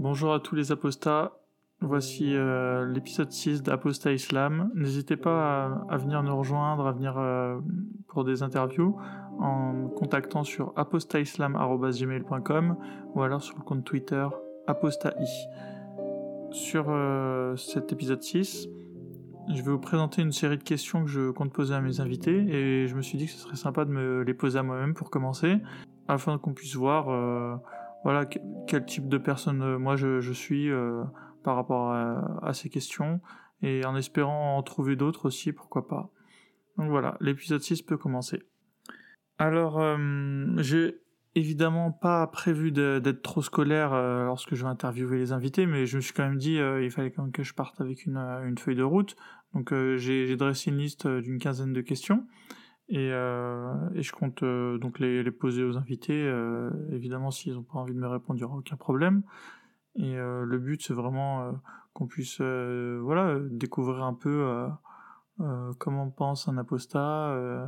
Bonjour à tous les apostats. Voici euh, l'épisode 6 d'Apostat Islam. N'hésitez pas à, venir nous rejoindre, à venir euh, pour des interviews en contactant sur apostaislam.gmail.com ou alors sur le compte Twitter apostai. Sur euh, cet épisode 6, je vais vous présenter une série de questions que je compte poser à mes invités et je me suis dit que ce serait sympa de me les poser à moi-même pour commencer afin qu'on puisse voir voilà que- quel type de personne euh, moi je, suis euh, par rapport à, ces questions. Et en espérant en trouver d'autres aussi pourquoi pas. Donc voilà l'épisode 6 peut commencer. Alors euh, j'ai évidemment pas prévu d'être trop scolaire lorsque je vais interviewer les invités mais je me suis quand même dit euh, il fallait quand même que je parte avec une, une feuille de route. Donc j'ai dressé une liste d'une quinzaine de questions et, euh, et je compte euh, donc les, poser aux invités. euh, évidemment, s'ils n'ont pas envie de me répondre, il n'y aura aucun problème. Et le but, c'est vraiment qu'on puisse voilà, découvrir un peu euh, comment pense un apostat, euh,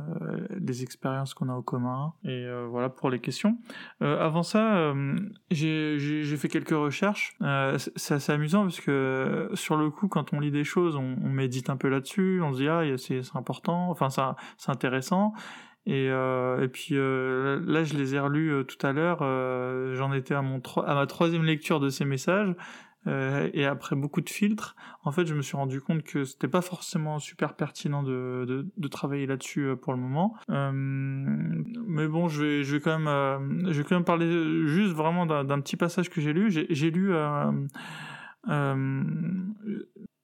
les expériences qu'on a en commun. Et euh, voilà pour les questions. Avant ça, j'ai fait quelques recherches. C'est assez amusant parce que sur le coup, quand on lit des choses, on, on médite un peu là-dessus. On se dit ah, c'est important. Enfin, c'est intéressant. Et, puis là, je les ai relus tout à l'heure. J'en étais à mon à ma troisième lecture de ces messages. Euh, et après beaucoup de filtres, en fait, je me suis rendu compte que c'était pas forcément super pertinent de, de, travailler là-dessus euh, pour le moment. Euh, mais bon, je vais, je vais quand même, je vais quand même parler juste vraiment d'un petit passage que j'ai lu. J'ai lu.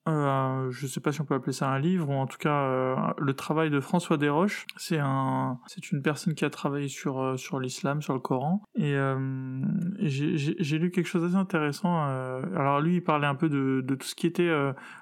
Euh, je sais pas si on peut appeler ça un livre ou en tout cas euh, le travail de François Desroches. C'est c'est une personne qui a travaillé sur euh, l'islam, sur le Coran et, j'ai- lu quelque chose d'assez intéressant. alors lui, il parlait un peu de, tout ce qui était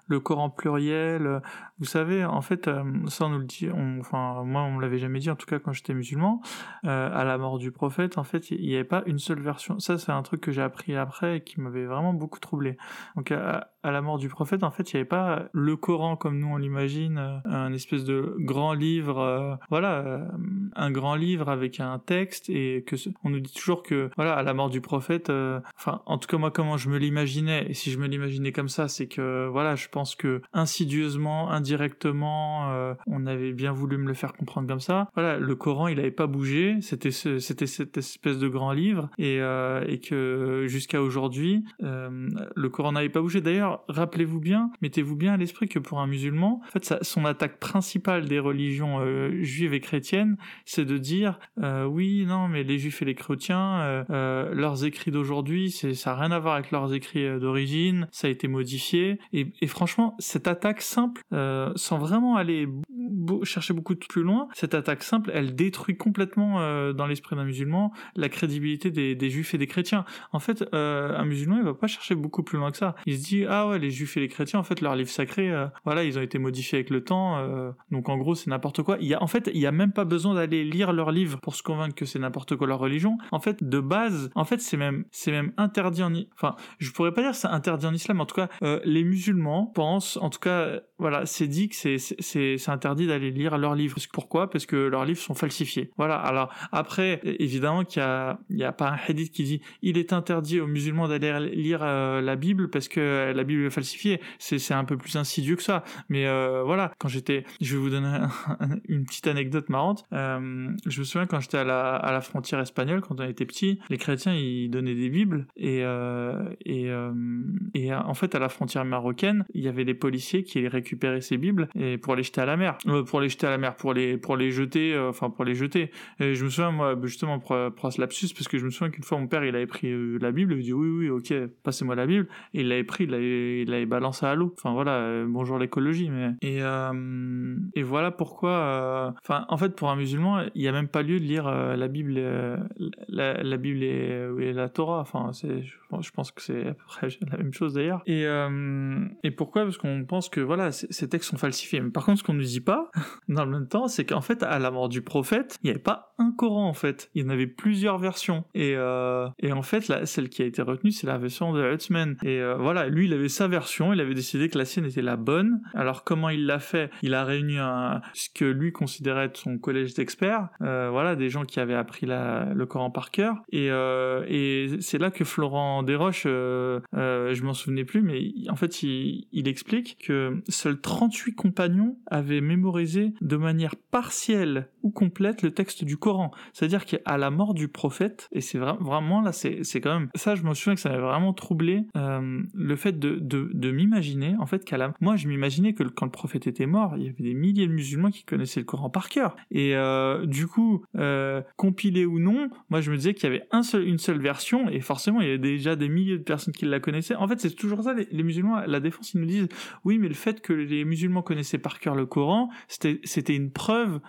le Coran pluriel. Vous savez, en fait, euh, ça on nous le dit. enfin, moi, on me l'avait jamais dit. En tout cas, quand j'étais musulman, euh, à la mort du prophète, en fait, il n'y avait pas une seule version. Ça, c'est un truc que j'ai appris après et qui m'avait vraiment beaucoup troublé. Donc à, la mort du prophète, en fait, il n'y avait pas le Coran comme nous on l'imagine, euh, un espèce de grand livre, voilà, un grand livre avec un texte et que on nous dit toujours que voilà à la mort du prophète, enfin en tout cas moi comment je me l'imaginais et si je me l'imaginais comme ça, c'est que voilà, je pense que insidieusement, indirectement, euh, on avait bien voulu me le faire comprendre comme ça. Voilà, le Coran il avait pas bougé, c'était ce- c'était cette espèce de grand livre et, euh, que jusqu'à aujourd'hui euh, le Coran n'avait pas bougé. D'ailleurs, rappelez-vous bien, mettez-vous bien à l'esprit que pour un musulman, en fait, son attaque principale des religions euh, juives et chrétiennes, c'est de dire oui, non, mais les juifs et les chrétiens, leurs écrits d'aujourd'hui, ça n'a rien à voir avec leurs écrits d'origine, ça a été modifié. Et, franchement, cette attaque simple, sans vraiment aller chercher beaucoup plus loin, cette attaque simple, elle détruit complètement euh, dans l'esprit d'un musulman la crédibilité des, juifs et des chrétiens. En fait, euh, un musulman, il va pas chercher beaucoup plus loin que ça. Il se dit ah ouais, les juifs et les chrétiens, en fait, leurs livres sacrés, euh, voilà, ils ont été modifiés avec le temps. euh, donc en gros, c'est n'importe quoi. Il y a, en fait, il y a même pas besoin d'aller lire leurs livres pour se convaincre que c'est n'importe quoi leur religion. En fait, de base, en fait, c'est même, c'est même interdit en, enfin, je pourrais pas dire c'est interdit en islam. En tout cas, euh, les musulmans pensent, en tout cas, euh, voilà, c'est dit que c'est, interdit d'aller lire leurs livres. Pourquoi? Parce que leurs livres sont falsifiés. Voilà. Alors après, évidemment qu'il y a, a pas un hadith qui dit il est interdit aux musulmans d'aller lire euh, la Bible parce que la Bible est falsifiée. C'est, un peu plus insidieux que ça. Mais euh, voilà, quand j'étais, je vais vous donner un- une petite anecdote marrante. Euh, je me souviens quand j'étais à la, à la frontière espagnole, quand on était petit, les chrétiens ils donnaient des Bibles et euh, et euh, et euh, en fait à la frontière marocaine, il y avait des policiers qui récupéraient ces Bibles et pour les jeter à la mer, Euh, pour les jeter à la mer, pour les pour les jeter, euh, enfin pour les jeter. Et je me souviens moi justement pour, pour ce lapsus parce que je me souviens qu'une fois mon père il avait pris euh, la Bible, il me dit oui oui ok passez-moi la Bible et il l'avait pris, il l'avait il l'avait balancé à l'eau. Enfin voilà bonjour l'écologie mais et et voilà pourquoi enfin en fait pour un musulman il y a même pas lieu de lire la Bible la, Bible et, la Torah enfin c'est je, pense que c'est à peu près la même chose d'ailleurs. Et, et pourquoi? Parce qu'on pense que voilà, ces textes falsifiés. Mais par contre, ce qu'on ne dit pas, dans le même temps, c'est qu'en fait, à la mort du prophète, il n'y avait pas un Coran en fait. Il y en avait plusieurs versions. Et, euh, en fait, la, celle qui a été retenue, c'est la version de Hutzman. Et euh, voilà, lui, il avait sa version. Il avait décidé que la sienne était la bonne. Alors comment il l'a fait? Il a réuni un, ce que lui considérait être son collège d'experts. voilà, des gens qui avaient appris le Coran par cœur. Et, et c'est là que Florent Desroches, euh, euh, je m'en souvenais plus, mais en fait, il, il, explique que seuls 38 compagnons avaient mémorisé de manière partielle complète le texte du Coran. C'est-à-dire qu'à la mort du prophète, et c'est vraiment là, c'est quand même ça, je me souviens que ça m'avait vraiment troublé euh, le fait de, de, m'imaginer, en fait, qu'à la, moi, je m'imaginais que quand le prophète était mort, il y avait des milliers de musulmans qui connaissaient le Coran par cœur. Et euh, du coup, euh, compilé ou non, moi, je me disais qu'il y avait un seul, une seule version, et forcément, il y avait déjà des milliers de personnes qui la connaissaient. En fait, c'est toujours ça, les, musulmans, la défense, ils nous disent, oui, mais le fait que les musulmans connaissaient par cœur le Coran, c'était une preuve,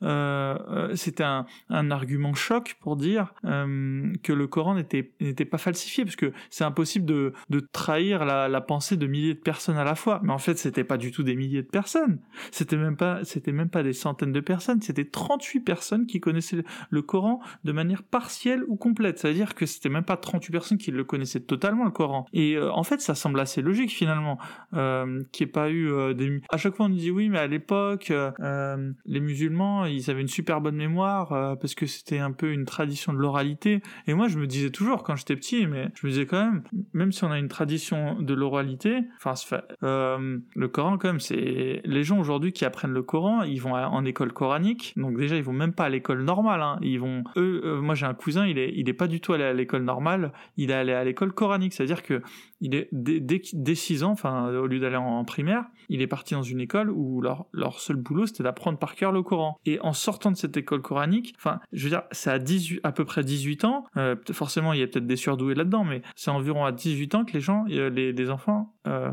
euh, c'était un, argument choc pour dire euh, que le Coran n'était pas falsifié, parce que c'est impossible de, de trahir la, pensée de milliers de personnes à la fois. Mais en fait, c'était pas du tout des milliers de personnes. C'était même pas, c'était même pas des centaines de personnes. C'était 38 personnes qui connaissaient le Coran de manière partielle ou complète. C'est-à-dire que c'était même pas 38 personnes qui le connaissaient totalement le Coran. Et euh, en fait, ça semble assez logique finalement, qu'il n'y ait pas eu des. À chaque fois, on nous dit oui, mais à l'époque, les musulmans, ils avaient une super bonne mémoire parce que c'était un peu une tradition de l'oralité. Et moi, je me disais toujours quand j'étais petit, mais je me disais quand même, même si on a une tradition de l'oralité, enfin, le Coran quand même, c'est les gens aujourd'hui qui apprennent le Coran, ils vont en école coranique, donc déjà ils vont même pas à l'école normale. Hein. Ils vont, eux, moi j'ai un cousin, il est, il est pas du tout allé à l'école normale, il est allé à l'école coranique, c'est-à-dire que il est dès, dès, 6 ans, enfin au lieu d'aller en, primaire, il est parti dans une école où leur, leur seul boulot c'était d'apprendre par cœur le Coran. Et en sortant de cette école coranique, enfin je veux dire c'est à 18, à peu près 18 ans, euh, forcément il y a peut-être des surdoués là-dedans, mais c'est environ à 18 ans que les gens, euh, les, les enfants euh,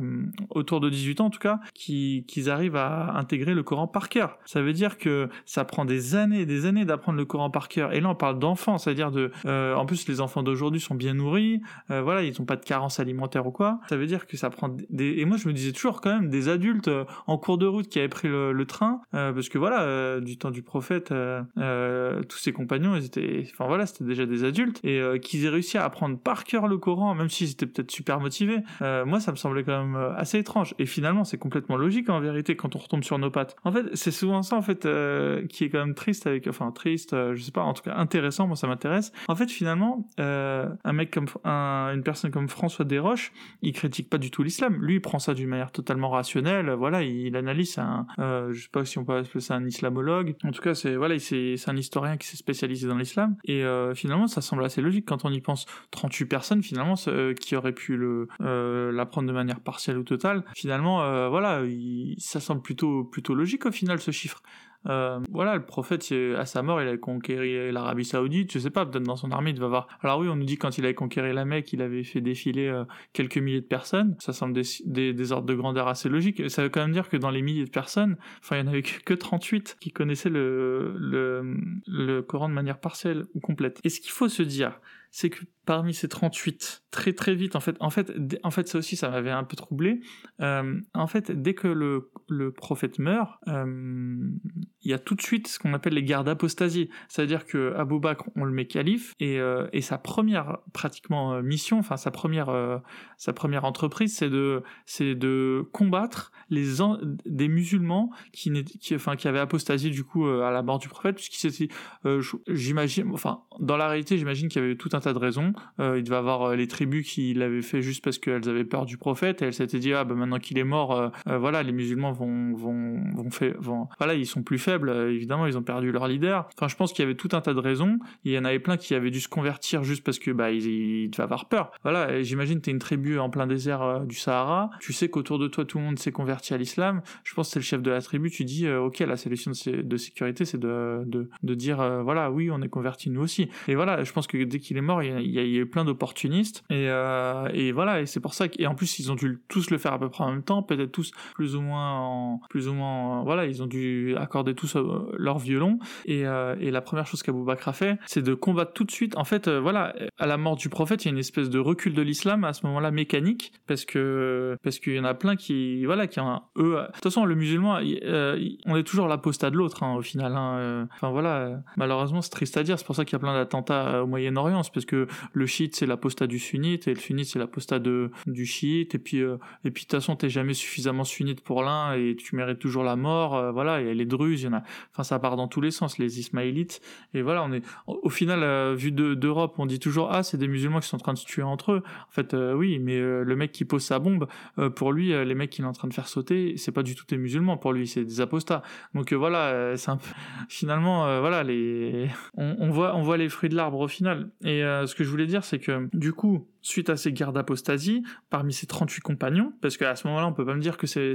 autour de 18 ans en tout cas, qui, qu'ils arrivent à intégrer le Coran par cœur. Ça veut dire que ça prend des années et des années d'apprendre le Coran par cœur. Et là on parle d'enfants, c'est-à-dire de, en plus les enfants d'aujourd'hui sont bien nourris, voilà ils n'ont pas de carence alimentaire ou quoi, ça veut dire que ça prend des... Et moi, je me disais toujours quand même des adultes euh, en cours de route qui avaient pris le, train, euh, parce que voilà, euh, du temps du prophète, tous ses compagnons, ils étaient... Enfin voilà, c'était déjà des adultes, et qu'ils aient réussi à apprendre par cœur le Coran, même s'ils étaient peut-être super motivés, moi, ça me semblait quand même assez étrange. Et finalement, c'est complètement logique en vérité quand on retombe sur nos pattes. En fait, c'est souvent ça, en fait, qui est quand même triste avec... Enfin, triste, je sais pas, en tout cas intéressant, moi ça m'intéresse. En fait, finalement, un mec comme... une personne comme François Desroches, il critique pas du tout l'islam. Lui, il prend ça d'une manière totalement rationnelle. Voilà, il, analyse. Un, euh, je sais pas si on peut appeler ça un islamologue. En tout cas, c'est voilà, c'est un historien qui s'est spécialisé dans l'islam. Et euh, finalement, ça semble assez logique quand on y pense. 38 personnes, finalement, euh, qui auraient pu le l'apprendre de manière partielle ou totale. Finalement, voilà, ça semble plutôt plutôt logique au final ce chiffre. Euh, voilà, le prophète, à sa mort, il a conquéri l'Arabie Saoudite. Je sais pas, peut-être dans son armée, il devait avoir. Alors oui, on nous dit quand il avait conquéri la Mecque, il avait fait défiler euh, quelques milliers de personnes. Ça semble des, des, ordres de grandeur assez logiques. Ça veut quand même dire que dans les milliers de personnes, enfin, il y en avait que 38 qui connaissaient le, le, le Coran de manière partielle ou complète. Et ce qu'il faut se dire, c'est que parmi ces 38, très très vite, en fait, en fait, en fait ça aussi, ça m'avait un peu troublé. Euh, en fait, dès que le, le prophète meurt, euh, il y a tout de suite ce qu'on appelle les guerres d'apostasie. C'est-à-dire que Abou Bakr, on le met calife, et, euh, et sa première, pratiquement, mission, enfin, sa première, sa première entreprise, c'est de, c'est de combattre les des musulmans qui, qui, enfin, qui avaient apostasié, du coup, à la mort du prophète, puisqu'il s'était, j'imagine, enfin, dans la réalité, j'imagine qu'il y avait tout un de raisons. Euh, il devait avoir euh, les tribus qui l'avaient fait juste parce qu'elles avaient peur du prophète et elles s'étaient dit ah ben maintenant qu'il est mort, euh, voilà les musulmans vont vont vont faire vont voilà ils sont plus faibles évidemment ils ont perdu leur leader. Enfin je pense qu'il y avait tout un tas de raisons. Il y en avait plein qui avaient dû se convertir juste parce que bah ils, ils devaient avoir peur. Voilà j'imagine t'es une tribu en plein désert du Sahara, tu sais qu'autour de toi tout le monde s'est converti à l'islam. Je pense que c'est le chef de la tribu. Tu dis ok la solution de, sécurité c'est de, de de dire voilà oui on est converti nous aussi. Et voilà je pense que dès qu'il est mort il y a, eu plein d'opportunistes. Et, euh, et voilà, et c'est pour ça et en plus ils ont dû tous le faire à peu près en même temps, peut-être tous plus ou moins en, plus ou moins, voilà, ils ont dû accorder tous euh, leur violon. Et, euh, la première chose qu'Abou Bakr a fait, c'est de combattre tout de suite. En fait, euh, voilà, à la mort du prophète, il y a une espèce de recul de l'islam à ce moment-là mécanique, parce que parce qu'il y en a plein qui, voilà, qui ont eux. De toute façon, le musulman, on est toujours l'apostat de l'autre, hein, au final. Hein, Enfin voilà, malheureusement, c'est triste à dire. C'est pour ça qu'il y a plein d'attentats au Moyen-Orient, c'est que le chiite c'est l'apostat du sunnite et le sunnite c'est l'apostat de du chiite. Et puis et puis de toute façon, t'es jamais suffisamment sunnite pour l'un et tu mérites toujours la mort. voilà, il y a les druzes, y en a. Enfin, ça part dans tous les sens, les ismaélites. Et voilà, on est au final, euh, vu d'Europe, on dit toujours ah c'est des musulmans qui sont en train de se tuer entre eux. En fait, euh, oui, mais euh, le mec qui pose sa bombe, pour lui, les mecs qu'il est en train de faire sauter, c'est pas du tout des musulmans pour lui, c'est des apostats. Donc voilà, c'est un peu... finalement, voilà, les on, on, voit on voit les fruits de l'arbre au final. Et ce que je voulais dire, c'est que du coup, suite à ces guerres d'apostasie, parmi ces 38 compagnons, parce qu'à ce moment-là, on peut pas me dire que ces,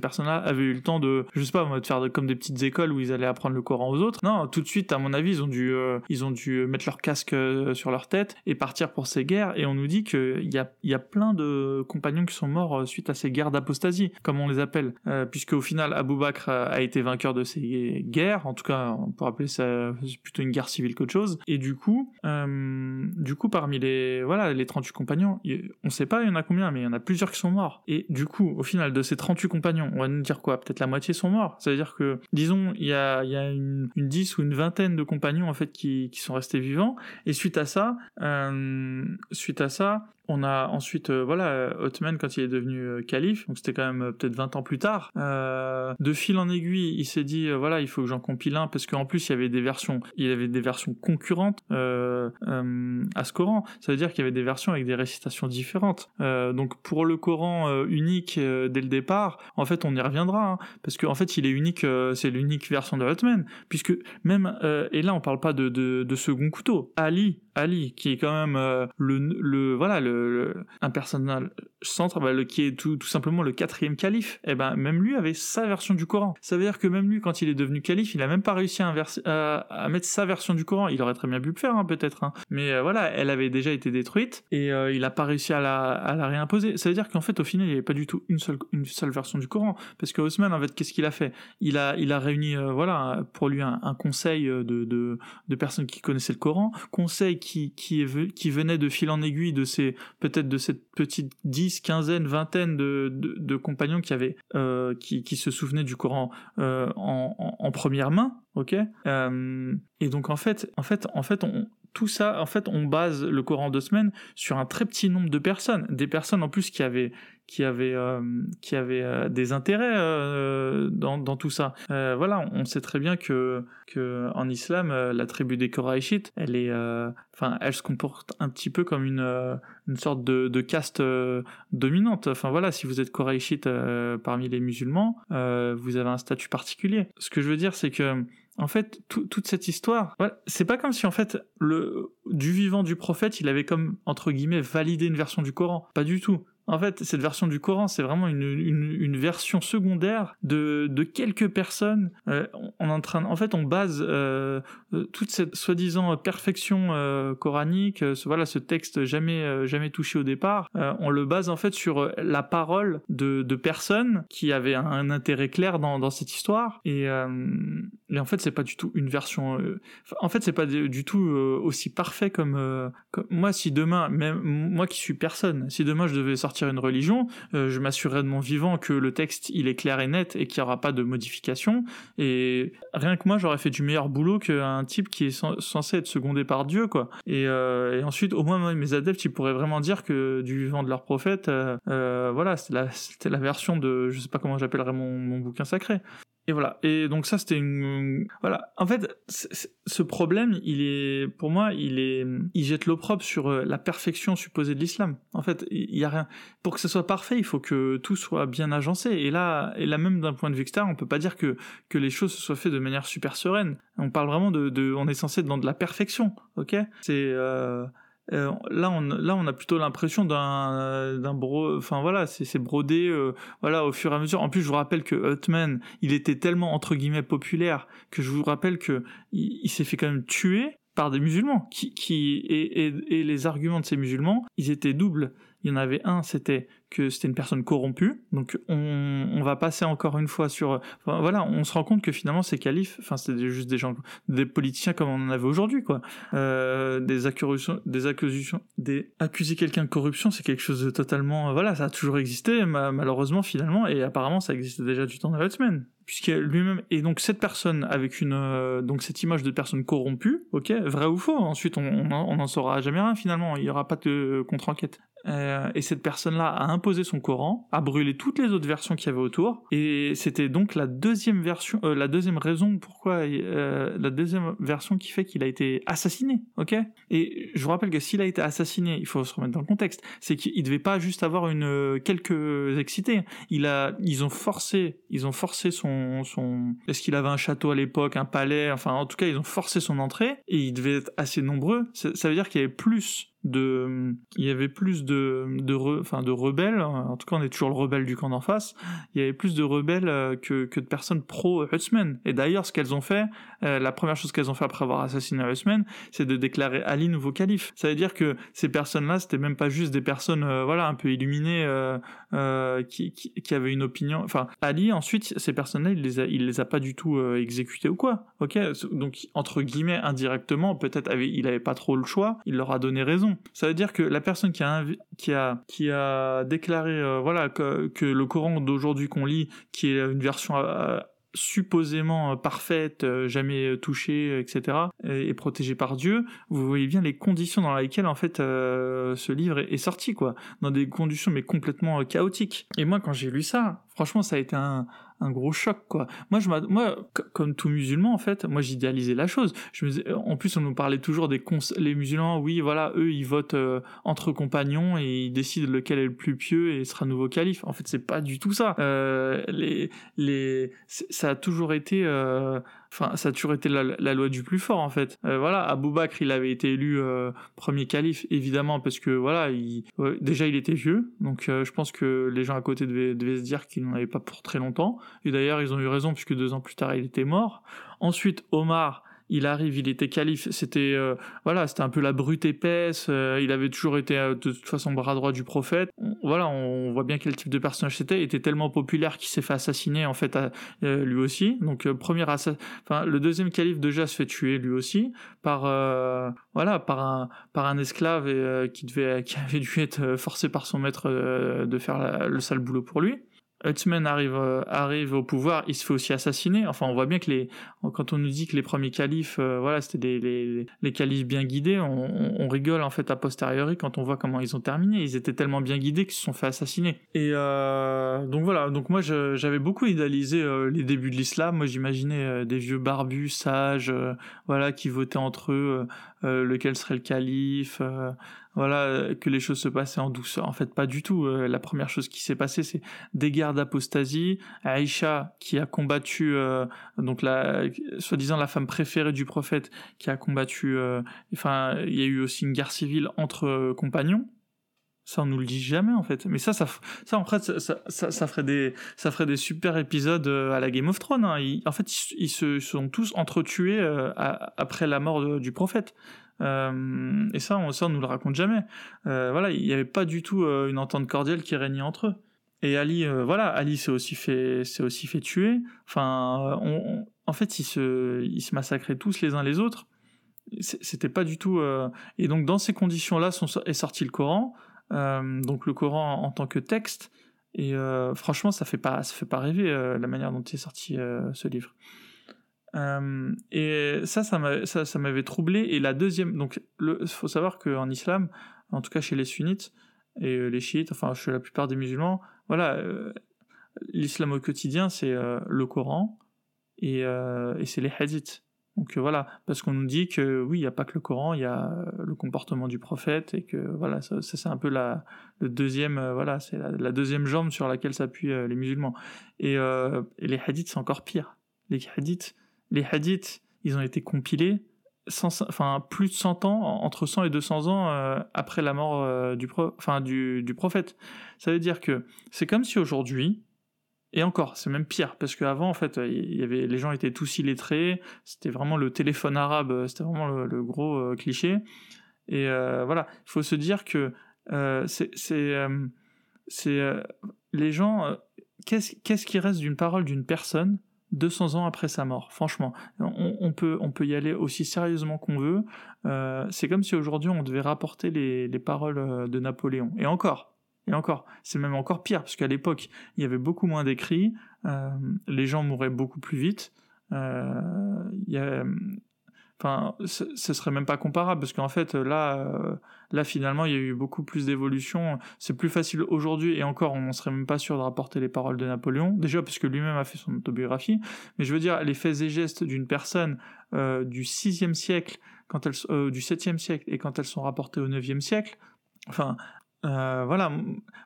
personnes-là avaient eu le temps de, je sais pas, de faire comme des petites écoles où ils allaient apprendre le Coran aux autres. Non, tout de suite, à mon avis, ils ont dû, euh, ils ont dû mettre leur casque euh, sur leur tête et partir pour ces guerres. Et on nous dit qu'il y a, y a plein de compagnons qui sont morts euh, suite à ces guerres d'apostasie, comme on les appelle, puisque au final, Abou Bakr a été vainqueur de ces guerres. En tout cas, on peut appeler ça plutôt une guerre civile qu'autre chose. Et du coup, du coup, parmi les, voilà, les 38 compagnons, on sait pas il y en a combien, mais il y en a plusieurs qui sont morts. Et du coup, au final, de ces 38 compagnons, on va nous dire quoi? Peut-être la moitié sont morts. Ça veut dire que, disons, il y a, une, une 10 ou une vingtaine de compagnons, en fait, qui, qui sont restés vivants. Et suite à ça, euh, suite à ça, on a ensuite, euh, voilà, Othman quand il est devenu euh, calife, donc c'était quand même euh, peut-être 20 ans plus tard, de fil en aiguille, il s'est dit, voilà, il faut que j'en compile un, parce qu'en plus il y avait des versions, il y avait des versions concurrentes à ce Coran. Ça veut dire qu'il y avait des versions avec des récitations différentes. donc pour le Coran unique dès le départ, en fait on y reviendra, hein, parce qu'en fait il est unique, c'est l'unique version de Othman, puisque même, et là on parle pas de second couteau, Ali, Ali, qui est quand même le, le, voilà, le un personnage centre, bah, le, qui est tout, tout, simplement le quatrième calife, et eh ben même lui avait sa version du Coran. Ça veut dire que même lui, quand il est devenu calife, il a même pas réussi à, à, mettre sa version du Coran. Il aurait très bien pu le faire, hein, peut-être, hein. mais euh, voilà, elle avait déjà été détruite et euh, il a pas réussi à la, à la réimposer. Ça veut dire qu'en fait, au final, il n'y avait pas du tout une seule, une seule version du Coran, parce que Osman, en fait, qu'est-ce qu'il a fait? Il a, il a réuni, euh, voilà, pour lui un, conseil de, de, de, personnes qui connaissaient le Coran, conseil qui, qui, qui venait de fil en aiguille de ces peut-être de cette petite dix, quinzaine, vingtaine de, compagnons qui avaient, euh, qui, qui, se souvenaient du Coran euh, en, en, première main, ok? Euh, et donc en fait, en fait, en fait, on, tout ça, en fait, on base le Coran de semaines sur un très petit nombre de personnes, des personnes en plus qui avaient qui avait euh, qui avait euh, des intérêts euh, dans, dans tout ça. voilà, on sait très bien que que en islam, la tribu des Koraïchites, elle est, elle se comporte un petit peu comme une une sorte de, de caste dominante. Enfin voilà, si vous êtes Koraïchite parmi les musulmans, vous avez un statut particulier. Ce que je veux dire, c'est que en fait, toute cette histoire, c'est pas comme si en fait le du vivant du prophète, il avait comme entre guillemets validé une version du Coran. Pas du tout. En fait, cette version du Coran, c'est vraiment une, version secondaire de, quelques personnes. Euh, en train, en fait, on base euh, euh toute cette soi-disant perfection coranique, ce, voilà, ce texte jamais jamais touché au départ, on le base en fait sur la parole de, personnes qui avaient un, intérêt clair dans, cette histoire. Et, et en fait, c'est pas du tout une version. en fait, c'est pas du tout aussi parfait comme, comme moi. Si demain, même moi qui suis personne, si demain je devais sortir une religion, euh, je m'assurerai de mon vivant que le texte il est clair et net et qu'il n'y aura pas de modification. Et rien que moi, j'aurais fait du meilleur boulot qu'un type qui est censé être secondé par Dieu, quoi. Et, euh, ensuite, au moins mes adeptes, ils pourraient vraiment dire que du vivant de leur prophète, euh, voilà, c'était la, version de, je sais pas comment j'appellerais mon bouquin sacré. Et voilà. Et donc ça, c'était une... Voilà. En fait, ce problème, il est, pour moi, il est, il jette l'opprobre sur euh, la perfection supposée de l'islam. En fait, il y a rien. Pour que ce soit parfait, il faut que tout soit bien agencé. Et là, et là même d'un point de vue extérieur, on peut pas dire que que les choses se soient faites de manière super sereine. On parle vraiment de, de on est censé être dans de la perfection. Ok? C'est euh, euh, là, on, a plutôt l'impression d'un, d'un bro, enfin voilà, c'est, c'est brodé, euh, voilà, au fur et à mesure. En plus, je vous rappelle que Hutman, il était tellement entre guillemets populaire que je vous rappelle que il, s'est fait quand même tuer par des musulmans, qui, qui et, et les arguments de ces musulmans, ils étaient doubles. Il y en avait un, c'était que c'était une personne corrompue. Donc on, va passer encore une fois sur... voilà, on se rend compte que finalement ces califes, enfin c'était juste des gens, des politiciens comme on en avait aujourd'hui, quoi. Euh, des accusations, des accusations, des accuser quelqu'un de corruption, c'est quelque chose de totalement... Voilà, ça a toujours existé, malheureusement finalement, et apparemment ça existait déjà du temps de Hutzman puisque lui-même et donc cette personne avec une euh, donc cette image de personne corrompue, ok, vrai ou faux. Ensuite, on n'en saura jamais rien finalement. Il y aura pas de contre-enquête. Euh, et cette personne-là a imposé son Coran, a brûlé toutes les autres versions qu'il y avait autour, et c'était donc la deuxième version, euh, la deuxième raison pourquoi, euh, la deuxième version qui fait qu'il a été assassiné, ok? Et je vous rappelle que s'il a été assassiné, il faut se remettre dans le contexte, c'est qu'il devait pas juste avoir une euh, quelques excités, il a, ils ont forcé, ils ont forcé son, son, est-ce qu'il avait un château à l'époque, un palais, enfin en tout cas ils ont forcé son entrée, et il devait être assez nombreux. Ça, ça veut dire qu'il y avait plus il y avait plus de enfin de rebelles en tout cas on est toujours le rebelle du camp d'en face. Il y avait plus de rebelles euh, que, de personnes pro Hutzman et d'ailleurs ce qu'elles ont fait euh, la première chose qu'elles ont fait après avoir assassiné Hutzman c'est de déclarer Ali nouveau calife. Ça veut dire que ces personnes là c'était même pas juste des personnes euh, voilà un peu illuminées qui, avaient une opinion. Enfin Ali ensuite ces personnes là il les a les a pas du tout exécutées ou quoi. Ok? Donc entre guillemets indirectement peut-être il avait pas trop le choix. Il leur a donné raison ça veut dire que la personne qui a, déclaré euh, voilà, que, le Coran d'aujourd'hui qu'on lit, qui est une version euh, supposément euh, parfaite, jamais touchée, etc., et protégée par Dieu, vous voyez bien les conditions dans lesquelles en fait ce livre est, sorti, quoi, dans des conditions mais complètement chaotiques. Et moi, quand j'ai lu ça, franchement, ça a été un, un gros choc quoi. Moi je moi comme tout musulman en fait, moi j'idéalisais la chose. Je me en plus on nous parlait toujours des les musulmans, oui voilà, eux ils votent euh, entre compagnons et ils décident lequel est le plus pieux et sera nouveau calife. En fait, c'est pas du tout ça. Euh, les les ça a toujours été euh, enfin ça a toujours été la, loi du plus fort en fait. Euh, voilà, Abou Bakr il avait été élu euh, premier calife évidemment parce que voilà, il, déjà il était vieux, donc euh, je pense que les gens à côté devaient, devaient se dire qu'il n'en avait pas pour très longtemps. Et d'ailleurs ils ont eu raison puisque deux ans plus tard il était mort. Ensuite Omar il arrive, il était calife, c'était euh, voilà, c'était un peu la brute épaisse, euh, il avait toujours été euh, de toute façon bras droit du prophète. Voilà, on voit bien quel type de personnage c'était, il était tellement populaire qu'il s'est fait assassiner en fait lui aussi. Donc premier enfin le deuxième calife déjà se fait tuer lui aussi par voilà, par un par un esclave qui devait qui avait dû être forcé par son maître de faire le sale boulot pour lui. Hutzman arrive, euh, arrive au pouvoir, il se fait aussi assassiner. Enfin, on voit bien que les, quand on nous dit que les premiers califes, euh, voilà, c'était des, les, les califes bien guidés, on, on, rigole en fait a posteriori quand on voit comment ils ont terminé. Ils étaient tellement bien guidés qu'ils se sont fait assassiner. Et euh, donc voilà, donc moi j'avais beaucoup idéalisé euh, les débuts de l'islam. Moi j'imaginais des vieux barbus, sages, voilà, qui votaient entre eux lequel serait le calife voilà euh, que les choses se passaient en douceur. En fait, pas du tout. Euh, la première chose qui s'est passée, c'est des guerres d'apostasie. Aïcha, qui a combattu, euh, donc la, soi-disant la femme préférée du prophète, qui a combattu. enfin, il y a eu aussi une guerre civile entre compagnons. Ça, on nous le dit jamais en fait. Mais ça, ça, ça en fait, ça, ferait des, ça ferait des super épisodes à la Game of Thrones. Hein. en fait, ils, se sont tous entretués après la mort du prophète. Euh, et ça, on, ça, nous le raconte jamais. Euh, voilà, il n'y avait pas du tout euh, une entente cordiale qui régnait entre eux. Et Ali, voilà, Ali s'est aussi fait, s'est aussi fait tuer. Enfin, en fait, ils se, ils se massacraient tous les uns les autres. C'était pas du tout. Et donc, dans ces conditions-là, est sorti le Coran. donc, le Coran en tant que texte. Et franchement, ça fait pas, ça fait pas rêver la manière dont est sorti ce livre. Euh, et ça, ça m'avait troublé. Et la deuxième, donc, il faut savoir qu'en islam, en tout cas chez les sunnites et euh, les chiites, enfin chez la plupart des musulmans, voilà, euh, l'islam au quotidien, c'est le Coran et, et c'est les hadiths. Donc voilà, parce qu'on nous dit que oui, il n'y a pas que le Coran, il y a le comportement du prophète et que voilà, ça, c'est un peu la le deuxième, voilà, c'est la, deuxième jambe sur laquelle s'appuient les musulmans. Et, et les hadiths, c'est encore pire. Les hadiths, les hadiths, ils ont été compilés enfin, plus de 100 ans, entre 100 et 200 ans euh, après la mort euh, du, enfin, du, du, prophète. Ça veut dire que c'est comme si aujourd'hui, et encore, c'est même pire, parce qu'avant, en fait, il y avait, les gens étaient tous illettrés, c'était vraiment le téléphone arabe, c'était vraiment le, gros euh, cliché. Et euh, voilà, il faut se dire que euh, c'est, les gens, qu'est-ce qui reste d'une parole d'une personne 200 ans après sa mort, franchement, on, peut, on peut y aller aussi sérieusement qu'on veut. c'est comme si aujourd'hui on devait rapporter les, les paroles de Napoléon. Et encore, et encore, c'est même encore pire, parce qu'à l'époque, il y avait beaucoup moins d'écrits, euh, les gens mouraient beaucoup plus vite. Euh, enfin, ce serait même pas comparable, parce qu'en fait, là, euh, là, finalement, il y a eu beaucoup plus d'évolution. C'est plus facile aujourd'hui, et encore, on n'en serait même pas sûr de rapporter les paroles de Napoléon. Déjà, parce que lui-même a fait son autobiographie. Mais je veux dire, les faits et gestes d'une personne du 6e siècle, quand elles, du 7e siècle, et quand elles sont rapportées au 9e siècle, enfin, euh, voilà,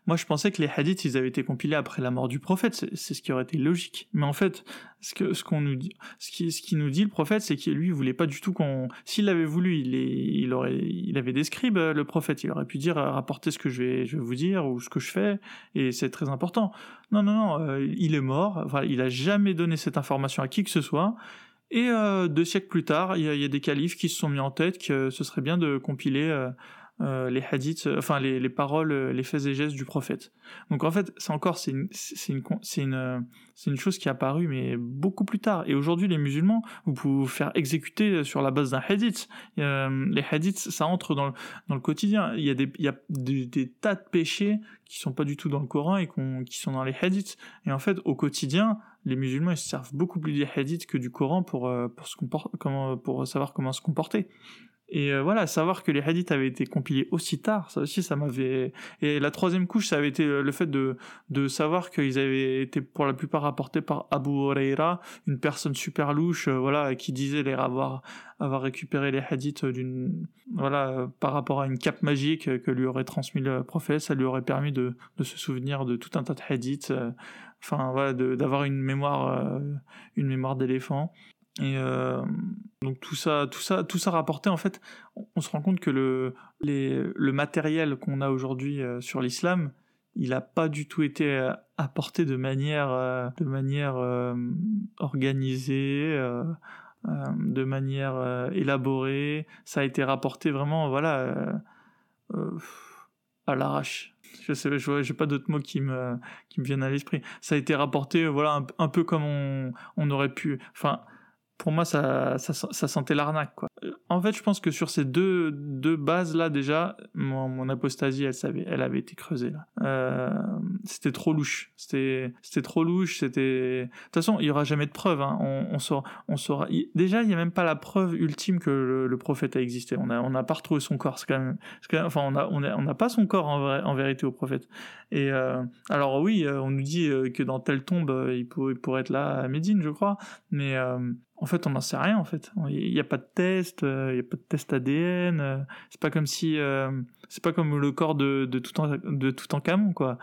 moi je pensais que les hadiths ils avaient été compilés après la mort du prophète, c'est ce qui aurait été logique. Mais en fait, ce que ce qu'on nous dit, ce qui ce qui nous dit le prophète, c'est qu'il lui voulait pas du tout qu'on, s'il l'avait voulu, il il aurait, il avait des scribes le prophète, il aurait pu dire rapportez ce que je vais je vais vous dire ou ce que je fais et c'est très important. Non non non, euh, il est mort, il a jamais donné cette information à qui que ce soit. Et euh, deux siècles plus tard, il y, il y, a, des califes qui se sont mis en tête que ce serait bien de compiler euh, les hadiths, euh, enfin les, les, paroles, euh, les faits et gestes du prophète. Donc en fait, c'est encore c'est une c'est une c'est une c'est une chose qui est apparue mais beaucoup plus tard. Et aujourd'hui, les musulmans, vous pouvez vous faire exécuter sur la base d'un hadith. les hadiths, ça entre dans le, dans le quotidien. Il y a des il y a des, tas de péchés qui sont pas du tout dans le Coran et qui sont dans les hadiths. Et en fait, au quotidien, les musulmans ils se servent beaucoup plus des hadiths que du Coran pour pour se comporter, comment pour savoir comment se comporter. Et euh, voilà, savoir que les hadiths avaient été compilés aussi tard, ça aussi, ça m'avait. Et la troisième couche, ça avait été le fait de, de savoir qu'ils avaient été pour la plupart rapportés par Abu Huraira, une personne super louche, euh, voilà, qui disait les avoir, avoir récupéré les hadiths d'une, voilà, par rapport à une cape magique que lui aurait transmis le prophète, ça lui aurait permis de, de se souvenir de tout un tas de hadiths, euh, enfin voilà, d'avoir une mémoire, une mémoire d'éléphant. Et euh, donc tout ça, tout ça, tout ça rapporté, en fait, on, se rend compte que le, le matériel qu'on a aujourd'hui euh, sur l'islam, il n'a pas du tout été euh, apporté de manière, de manière organisée, de manière élaborée. Ça a été rapporté vraiment, voilà, à l'arrache. Je sais, je j'ai pas d'autres mots qui me, qui me viennent à l'esprit. Ça a été rapporté, voilà, un, un peu comme on, on aurait pu, enfin pour moi, ça, ça, sentait l'arnaque. Quoi. En fait, je pense que sur ces deux, deux bases-là, déjà, mon, apostasie, elle, savait, elle avait été creusée. Euh, c'était trop louche. C'était, c'était trop louche. C'était. De toute façon, il y aura jamais de preuve. Hein. On, on, saura, on. Déjà, il n'y a même pas la preuve ultime que le, prophète a existé. On n'a on a pas retrouvé son corps. Enfin, on n'a on a, on a pas son corps en vérité au prophète. Euh, alors oui, euh, on nous dit euh, que dans telle tombe, il, pourrait être là à Médine, je crois. Mais en fait, on n'en sait rien, en fait. Il n'y a pas de test, il n'y a pas de test ADN. C'est pas comme si, c'est pas comme le corps de, de tout en, de tout en camon, quoi.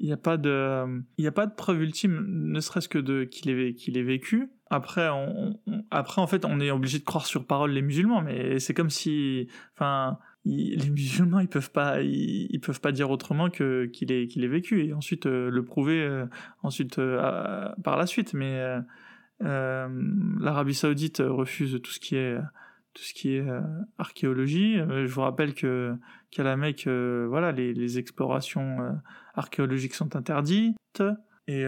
Il n'y a pas de, il a pas de preuve ultime, ne serait-ce que de qu'il ait, qu'il vécu. Après, on, après, en fait, on est obligé de croire sur parole les musulmans, mais c'est comme si, enfin, les musulmans, ils peuvent pas, ils, peuvent pas dire autrement que qu'il ait, qu'il ait vécu et ensuite le prouver, ensuite par la suite, mais euh, L'Arabie Saoudite refuse tout ce qui est tout ce qui est euh, archéologie. Euh, je vous rappelle que qu'à la Mecque, voilà, les, les explorations archéologiques sont interdites. Et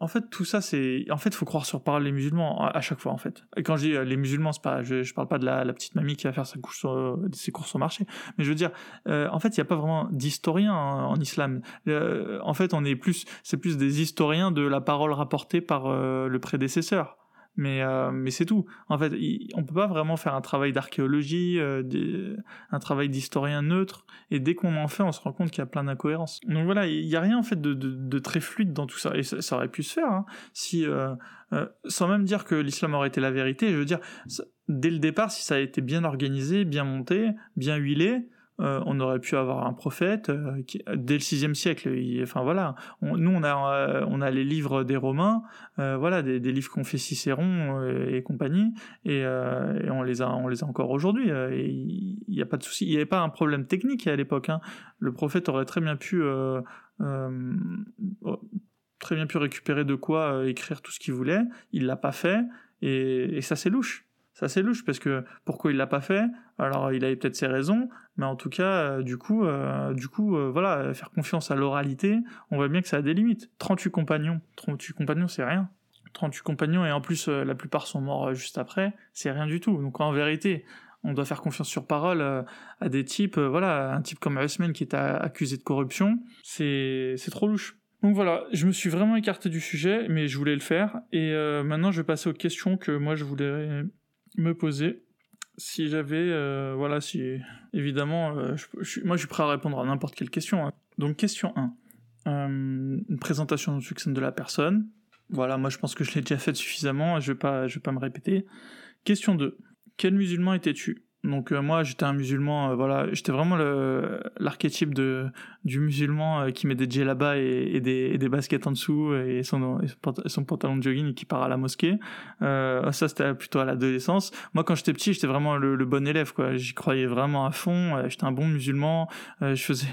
en fait, tout ça, c'est. En fait, faut croire sur parole les musulmans à, chaque fois, en fait. Et quand je dis euh, les musulmans, c'est pas. Je, je parle pas de la, petite mamie qui va faire sa couche ses courses au marché. Mais je veux dire, euh, en fait, il n'y a pas vraiment d'historiens en, en, islam. Euh, en fait, on est plus. C'est plus des historiens de la parole rapportée par le prédécesseur mais euh, mais c'est tout. En fait, on peut pas vraiment faire un travail d'archéologie, euh, un travail d'historien neutre. Et dès qu'on en fait, on se rend compte qu'il y a plein d'incohérences. Donc voilà, il y a rien en fait de, très fluide dans tout ça. Et ça, aurait pu se faire hein, si, euh, sans même dire que l'islam aurait été la vérité. Je veux dire, dès le départ, si ça a été bien organisé, bien monté, bien huilé, euh, on aurait pu avoir un prophète euh, dès le sixième siècle. enfin voilà, nous on a euh, on a les livres des Romains, voilà des, livres qu'ont fait Cicéron et compagnie, et, on les a on les a encore aujourd'hui. Il n'y a pas de souci, il n'y avait pas un problème technique à l'époque. Hein. Le prophète aurait très bien pu très bien pu récupérer de quoi écrire tout ce qu'il voulait. Il l'a pas fait, et, et ça c'est louche. Ça c'est louche parce que pourquoi il l'a pas fait? Alors il avait peut-être ses raisons, mais en tout cas, du coup, du coup, voilà, faire confiance à l'oralité, on voit bien que ça a des limites. 38 compagnons, 38 compagnons, c'est rien. 38 compagnons et en plus la plupart sont morts juste après, c'est rien du tout. Donc en vérité, on doit faire confiance sur parole euh, à des types, euh, voilà, un type comme Haussmann qui est accusé de corruption, c'est trop louche. Donc voilà, je me suis vraiment écarté du sujet, mais je voulais le faire. Et euh, maintenant, je vais passer aux questions que moi je voulais me poser. Si j'avais, voilà, si évidemment, moi je suis prêt à répondre à n'importe quelle question. Hein. Donc question 1, une présentation succincte de la personne. Voilà, moi je pense que je l'ai déjà faite suffisamment, je vais je vais pas me répéter. Question 2, quel musulman étais-tu? Donc euh, moi j'étais un musulman, euh, voilà, j'étais vraiment l'archétype du musulman euh, qui met des djellabas et, et, des, et des baskets en dessous et son, son pantalon de jogging et qui part à la mosquée. ça c'était plutôt à l'adolescence. Moi quand j'étais petit j'étais vraiment le, bon élève quoi. J'y croyais vraiment à fond. j'étais un bon musulman. je faisais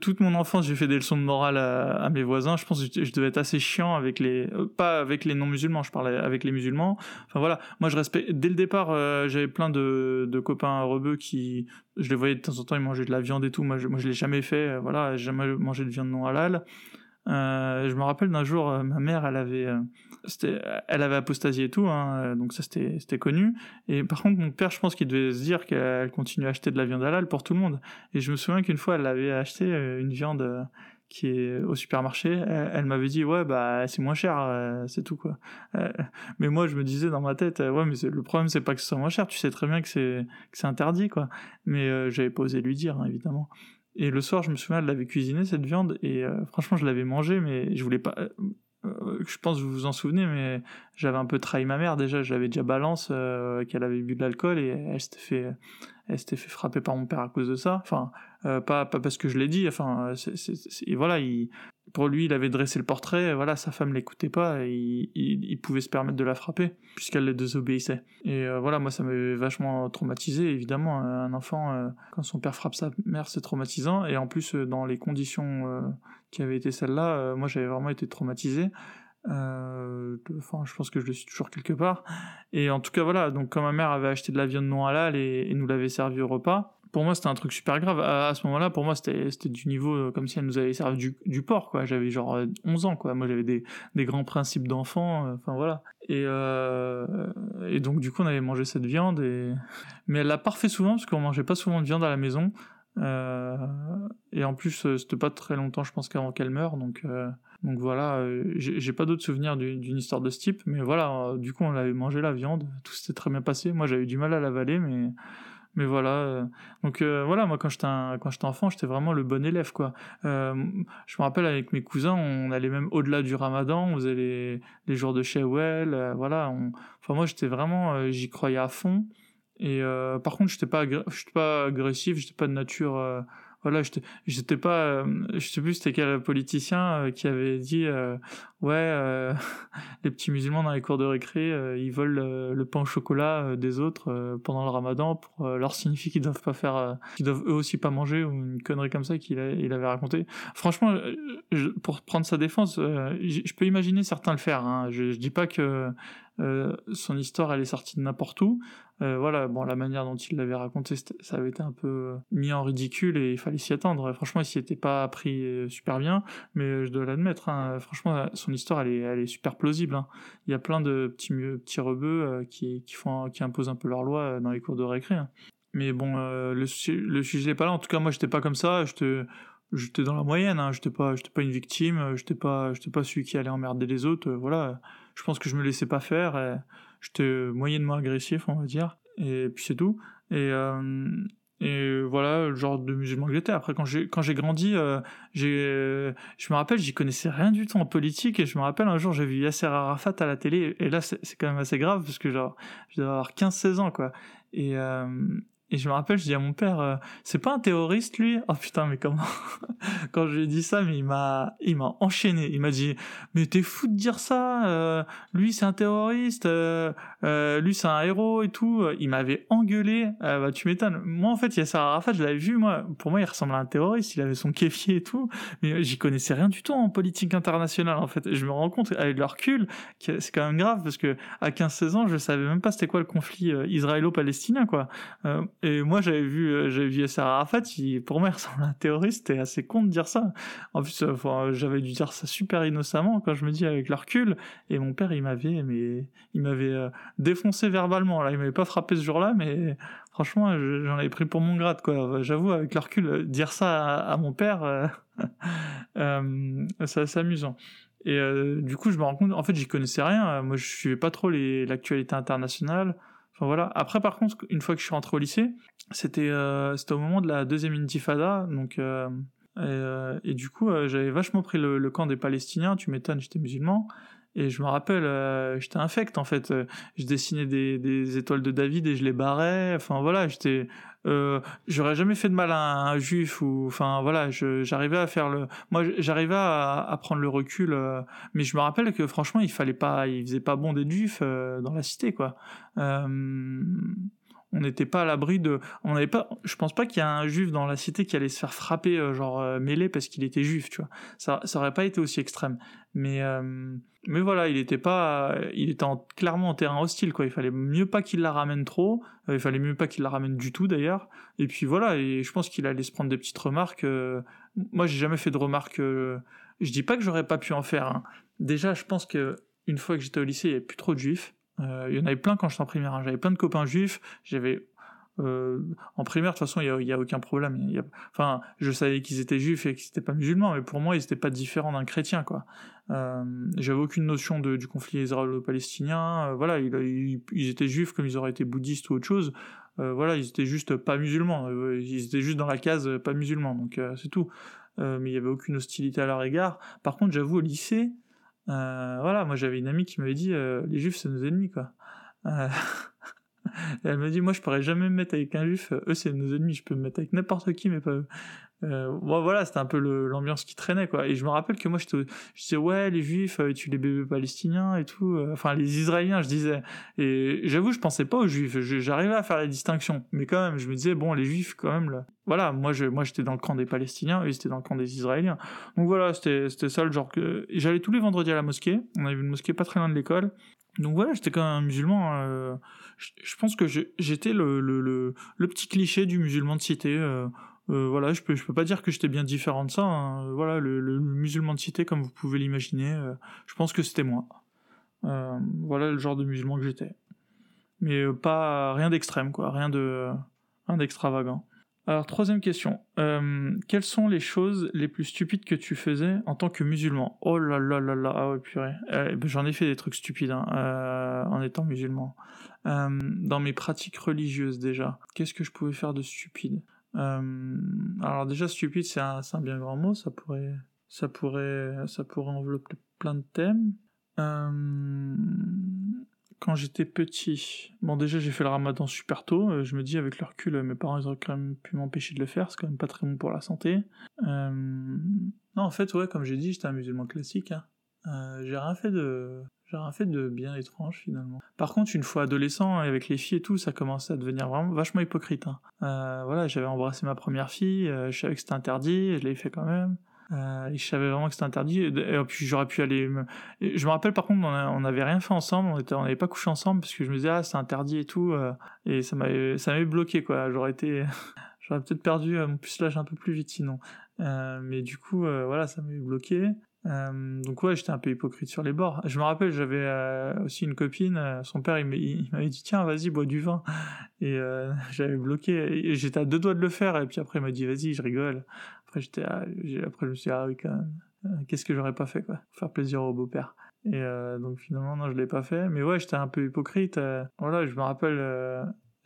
toute mon enfance j'ai fait des leçons de morale à, mes voisins. Je pense que je, devais être assez chiant avec les, pas avec les non musulmans, je parlais avec les musulmans. Enfin voilà, moi je respecte dès le départ j'avais plein de copains rebeux qui, je les voyais de temps en temps, ils mangeaient de la viande et tout. Moi, je, moi, je l'ai jamais fait. Euh, voilà, jamais mangé de viande non halal. Euh, je me rappelle d'un jour, euh, ma mère, elle avait, elle avait apostasié et tout, hein, donc ça c'était connu. Et par contre, mon père, je pense qu'il devait se dire qu'elle continue à acheter de la viande halal pour tout le monde. Et je me souviens qu'une fois, elle avait acheté une viande qui est au supermarché, elle, m'avait dit ouais bah c'est moins cher, euh, c'est tout quoi. Euh, mais moi je me disais dans ma tête euh, ouais mais le problème c'est pas que ce soit moins cher, tu sais très bien que c'est que c'est interdit quoi. Mais j'avais pas osé lui dire hein, évidemment. Et le soir je me souviens elle l'avait cuisiné cette viande et franchement je l'avais mangée mais je voulais pas je pense que vous vous en souvenez, mais j'avais un peu trahi ma mère déjà. J'avais déjà balance qu'elle avait bu de l'alcool et elle s'était fait, elle s'était fait frapper par mon père à cause de ça. Enfin, euh, pas, parce que je l'ai dit, enfin, voilà, il, pour lui, il avait dressé le portrait, voilà, sa femme l'écoutait pas, et il, pouvait se permettre de la frapper, puisqu'elle le désobéissait. Et euh, voilà, moi, ça m'avait vachement traumatisé, évidemment, un enfant, euh, quand son père frappe sa mère, c'est traumatisant, et en plus, dans les conditions qui avaient été celles-là, moi, j'avais vraiment été traumatisé. Enfin, je pense que je le suis toujours quelque part. Et en tout cas, voilà. Donc, quand ma mère avait acheté de la viande non halal et, nous l'avait servi au repas, pour moi c'était un truc super grave à, ce moment-là pour moi c'était du niveau euh, comme si elle nous avait servi du, porc j'avais genre 11 euh, ans moi j'avais des, grands principes d'enfant euh, enfin voilà et donc du coup on avait mangé cette viande mais elle l'a pas refait souvent parce qu'on mangeait pas souvent de viande à la maison et en plus c'était pas très longtemps je pense qu'avant qu'elle meure donc voilà j'ai pas d'autres souvenirs d'une histoire de ce type mais voilà du coup on avait mangé la viande tout s'était très bien passé. Moi j'avais du mal à l'avaler mais mais voilà euh, donc euh, voilà moi quand j'étais quand j'étais enfant j'étais vraiment le bon élève quoi. Euh, je me rappelle avec mes cousins on allait même au-delà du Ramadan on faisait les, les jours de Shawwal voilà enfin moi j'étais vraiment j'y croyais à fond. Et par contre j'étais pas j'étais pas agressif j'étais pas de nature voilà j'étais pas euh, je sais plus c'était quel politicien euh, qui avait dit euh, ouais les petits musulmans dans les cours de récré ils volent le pain au chocolat des autres pendant le ramadan pour leur signifier qu'ils doivent pas faire qu'ils doivent eux aussi pas manger ou une connerie comme ça qu'il il avait raconté franchement pour prendre sa défense je peux imaginer certains le faire hein. je, je dis pas que son histoire elle est sortie de n'importe où euh, voilà, bon, la manière dont il l'avait raconté, ça avait été un peu euh, mis en ridicule et il fallait s'y attendre. Franchement, il s'y était pas pris euh, super bien, mais je dois l'admettre. Hein, franchement, son histoire, elle est, super plausible. Hein. Il y a plein de petits, petits rebeux qui, font, qui imposent un peu leur loi dans les cours de récré. Hein. Mais bon, le, sujet n'est pas là. En tout cas, moi, j'étais pas comme ça. J'étais dans la moyenne. Hein. J'étais pas, pas une victime. J'étais pas, pas celui qui allait emmerder les autres. voilà. Je pense que je me laissais pas faire. J'étais moyennement agressif, on va dire, et puis c'est tout. Et, euh, et voilà le genre de musulman que j'étais. Après, quand j'ai grandi, euh, je me rappelle, j'y connaissais rien du tout en politique, et je me rappelle un jour, j'ai vu Yasser Arafat à la télé, et là, c'est quand même assez grave parce que genre, je devais avoir 15-16 ans, quoi. Et, euh, Et je me rappelle, je dis à mon père, euh, c'est pas un terroriste lui? Oh putain, mais comment Quand je lui ai dit ça, mais il m'a, il m'a enchaîné. Il m'a dit, mais t'es fou de dire ça euh, Lui c'est un terroriste, euh, lui c'est un héros et tout. Il m'avait engueulé. bah tu m'étonnes. Moi en fait, Yasser Arafat, je l'avais vu. Moi, pour moi, il ressemblait à un terroriste. Il avait son kéfier et tout. Mais j'y connaissais rien du tout en politique internationale en fait. je me rends compte avec le recul que c'est quand même grave parce que à 15-16 ans, je savais même pas c'était quoi le conflit israélo-palestinien quoi et moi, j'avais vu, euh, j'avais vu Yasser Arafat, pour moi, il ressemble à un terroriste, c'était assez con de dire ça. En plus, euh, j'avais dû dire ça super innocemment quand je me dis avec le recul. Et mon père, il m'avait, mais, il m'avait euh, défoncé verbalement. Là, il m'avait pas frappé ce jour-là, mais franchement, j'en avais pris pour mon grade, quoi. J'avoue, avec le recul, dire ça à, mon père, c'est assez amusant. Et du coup, je me rends compte, en fait, j'y connaissais rien. Moi, je suivais pas trop l'actualité internationale voilà. Après, par contre, une fois que je suis rentré au lycée, c'était euh, c'était au moment de la deuxième intifada, donc euh, euh, et, du coup, j'avais vachement pris le, camp des Palestiniens. Tu m'étonnes, j'étais musulman. Et je me rappelle, j'étais infect en fait. je dessinais des, des, étoiles de David et je les barrais. Enfin voilà, j'étais euh, j'aurais jamais fait de mal à un, juif ou enfin voilà j'arrivais à faire le moi j'arrivais à, à, prendre le recul euh, mais je me rappelle que franchement il fallait pas il faisait pas bon d'être juif euh, dans la cité quoi on n'était pas à l'abri de on n'avait pas je pense pas qu'il y a un juif dans la cité qui allait se faire frapper genre mêlé parce qu'il était juif tu vois ça ça aurait pas été aussi extrême mais mais voilà, il était pas, il était clairement en terrain hostile quoi. Il fallait mieux pas qu'il la ramène trop, euh, il fallait mieux pas qu'il la ramène du tout d'ailleurs. Et puis voilà, et je pense qu'il allait se prendre des petites remarques. Euh, moi, j'ai jamais fait de remarques. Euh, je dis pas que j'aurais pas pu en faire. Hein. Déjà, je pense que une fois que j'étais au lycée, il y avait plus trop de juifs. Il y en avait plein quand j'étais en primaire. Hein. J'avais plein de copains juifs. J'avais euh, en primaire, de toute façon, il n'y a, aucun problème. Enfin, je savais qu'ils étaient juifs et qu'ils n'étaient pas musulmans, mais pour moi, ils n'étaient pas différents d'un chrétien. Euh, J'avais aucune notion de, du conflit israélo-palestinien. Euh, voilà, ils, étaient juifs comme ils auraient été bouddhistes ou autre chose. Euh, voilà, ils étaient juste pas musulmans. Euh, ils étaient juste dans la case pas musulmans, donc c'est tout. mais il n'y avait aucune hostilité à leur égard. Par contre, j'avoue, au lycée, voilà, moi j'avais une amie qui m'avait dit les juifs, c'est nos ennemis, quoi. elle me dit, moi, je pourrais jamais me mettre avec un juif. Eux, c'est nos ennemis. Je peux me mettre avec n'importe qui, mais pas eux. Euh, voilà, c'était un peu l'ambiance qui traînait, quoi. Et je me rappelle que moi, je disais, ouais, les juifs, euh, tu les bébés palestiniens et tout. Euh, enfin, les israéliens, je disais. Et j'avoue, je pensais pas aux juifs. J'arrivais à faire les distinctions. Mais quand même, je me disais, bon, les juifs, quand même, là. Voilà, moi, moi, j'étais dans le camp des palestiniens, eux, ils étaient dans le camp des israéliens. Donc voilà, c'était ça le genre que. J'allais tous les vendredis à la mosquée. On avait une mosquée pas très loin de l'école. Donc voilà, j'étais quand même un musulman. Euh, je, pense que j'étais le, petit cliché du musulman de cité. Euh, euh, voilà, je peux, peux pas dire que j'étais bien différent de ça. Hein. Voilà, le, musulman de cité, comme vous pouvez l'imaginer, je pense que c'était moi. voilà le genre de musulman que j'étais. Mais pas rien d'extrême, quoi, rien de, rien d'extravagant. Alors, troisième question. Euh, quelles sont les choses les plus stupides que tu faisais en tant que musulman? Oh là là là là, ah ouais, purée. Euh, j'en ai fait des trucs stupides hein, euh, en étant musulman. Dans mes pratiques religieuses déjà, qu'est-ce que je pouvais faire de stupide? Alors déjà, stupide, c'est un, bien grand mot, ça pourrait, ça pourrait, ça pourrait envelopper plein de thèmes. Quand j'étais petit, bon déjà j'ai fait le ramadan super tôt, euh, je me dis avec le recul, mes parents ils auraient quand même pu m'empêcher de le faire, c'est quand même pas très bon pour la santé. Euh, non en fait ouais comme j'ai dit j'étais un musulman classique, hein. Euh, j'ai rien fait de... J'ai rien fait de bien étrange finalement. Par contre, une fois adolescent, avec les filles et tout, ça commençait à devenir vraiment vachement hypocrite. Hein. voilà, j'avais embrassé ma première fille, je savais que c'était interdit, je l'ai fait quand même. Euh, je savais vraiment que c'était interdit. Et puis j'aurais pu aller. Je me rappelle par contre, on n'avait rien fait ensemble, on n'avait pas couché ensemble parce que je me disais ah c'est interdit et tout. Euh, et ça m'avait ça m'avait bloqué quoi. J'aurais été j'aurais peut-être perdu euh, mon pucelage un peu plus vite sinon. Euh, mais du coup voilà ça m'avait bloqué. Euh, donc ouais, j'étais un peu hypocrite sur les bords. Je me rappelle, j'avais euh, aussi une copine, euh, son père, il m'avait dit tiens, vas-y, bois du vin. Et j'avais bloqué, j'étais à deux doigts de le faire, et puis après il m'a dit vas-y, je rigole. Après j'étais, après je me suis dit ah oui quand même, qu'est-ce que j'aurais pas fait quoi, faire plaisir au beau-père. Et donc finalement non, je l'ai pas fait. Mais ouais, j'étais un peu hypocrite. voilà, je me rappelle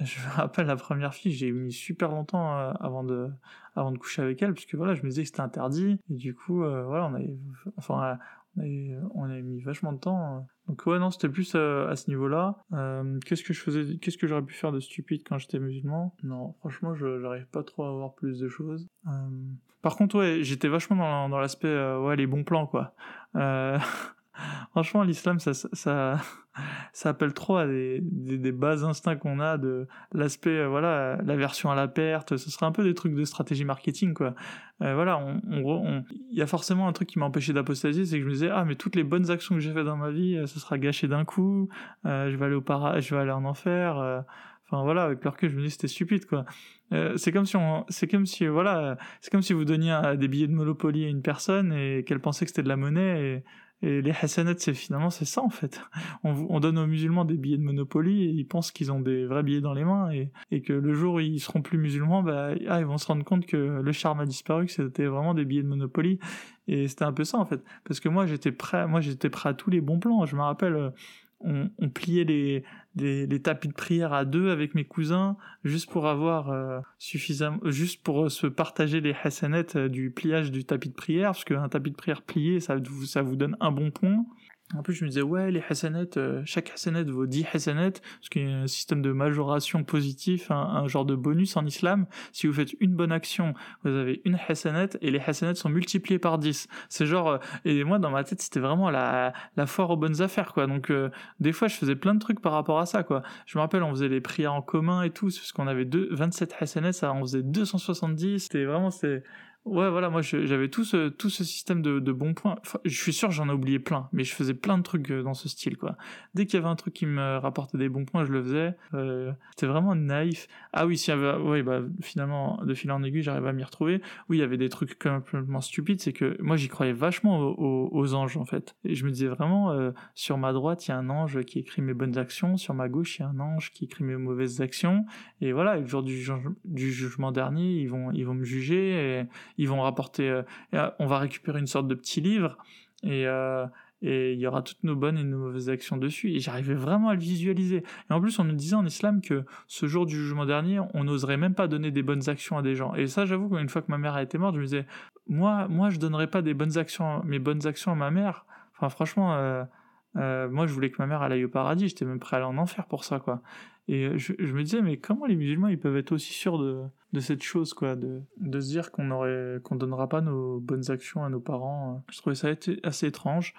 je me rappelle la première fille, j'ai mis super longtemps euh, avant de avant de coucher avec elle, puisque voilà, je me disais que c'était interdit. Et du coup, euh, voilà, on avait, enfin, Et on a mis vachement de temps. Donc ouais, non, c'était plus à ce niveau-là. qu'est-ce que je faisais, qu'est-ce que j'aurais pu faire de stupide quand j'étais musulman? Non, franchement, je j'arrive pas trop à avoir plus de choses. Par contre, ouais, j'étais vachement dans, dans l'aspect, ouais, les bons plans, quoi. Franchement, l'islam, ça, ça, ça appelle trop à des, des, bas instincts qu'on a de l'aspect, euh, voilà, l'aversion à la perte. Ce serait un peu des trucs de stratégie marketing, quoi. Euh, voilà, on, il y a forcément un truc qui m'a empêché d'apostasier, c'est que je me disais, ah, mais toutes les bonnes actions que j'ai faites dans ma vie, euh, ce sera gâché d'un coup. je vais aller au para, je vais aller en enfer. Enfin voilà, avec leur que je me dis c'était stupide quoi. c'est comme si c'est comme si voilà, c'est comme si vous donniez des billets de Monopoly à une personne et qu'elle pensait que c'était de la monnaie et et les hasanats, c'est finalement c'est ça en fait. On, on, donne aux musulmans des billets de Monopoly et ils pensent qu'ils ont des vrais billets dans les mains et, que le jour où ils seront plus musulmans, bah, ah, ils vont se rendre compte que le charme a disparu, que c'était vraiment des billets de Monopoly. Et c'était un peu ça en fait. Parce que moi j'étais prêt, moi j'étais prêt à tous les bons plans. Je me rappelle, euh, on pliait les, les, tapis de prière à deux avec mes cousins, juste pour avoir euh, suffisamment, juste pour euh, se partager les hasanettes euh, du pliage du tapis de prière, parce qu'un tapis de prière plié, ça, ça vous donne un bon point. En plus, je me disais, ouais, les hasanets, euh, chaque hasanet vaut 10 hasanets, qu'il y a un système de majoration positif, un, genre de bonus en islam. Si vous faites une bonne action, vous avez une hasanet, et les hasanets sont multipliés par 10. C'est genre, euh, et moi, dans ma tête, c'était vraiment la, la foire aux bonnes affaires, quoi. Donc, euh, des fois, je faisais plein de trucs par rapport à ça, quoi. Je me rappelle, on faisait les prières en commun et tout, parce qu'on avait deux, 27 hasanets, ça, on faisait 270. C'était vraiment, c'est, Ouais, voilà, moi j'avais tout ce, tout ce système de, de bons points. je suis sûr j'en ai oublié plein, mais je faisais plein de trucs euh, dans ce style, quoi. Dès qu'il y avait un truc qui me rapportait des bons points, je le faisais. Euh, C'était vraiment naïf. Ah oui, s'il y avait, ouais, bah finalement, de fil en aiguille, j'arrive à m'y retrouver. Oui, il y avait des trucs complètement stupides, c'est que moi j'y croyais vachement aux, aux, anges, en fait. Et je me disais vraiment, euh, sur ma droite, il y a un ange qui écrit mes bonnes actions, sur ma gauche, il y a un ange qui écrit mes mauvaises actions. Et voilà, le jour du, du jugement dernier, ils vont, ils vont me juger et ils vont rapporter, euh, euh, on va récupérer une sorte de petit livre et euh, et il y aura toutes nos bonnes et nos mauvaises actions dessus. Et j'arrivais vraiment à le visualiser. Et en plus, on nous disait en islam que ce jour du jugement dernier, on n'oserait même pas donner des bonnes actions à des gens. Et ça, j'avoue qu'une fois que ma mère a été morte, je me disais, moi, moi, je donnerais pas des bonnes actions, mes bonnes actions à ma mère. Enfin, franchement, moi, je voulais que ma mère aille au paradis. J'étais même prêt à aller en enfer pour ça, quoi. Et je, je, me disais, mais comment les musulmans, ils peuvent être aussi sûrs de, de cette chose, quoi, de, de se dire qu'on aurait, qu'on donnera pas nos bonnes actions à nos parents. Je trouvais ça assez étrange.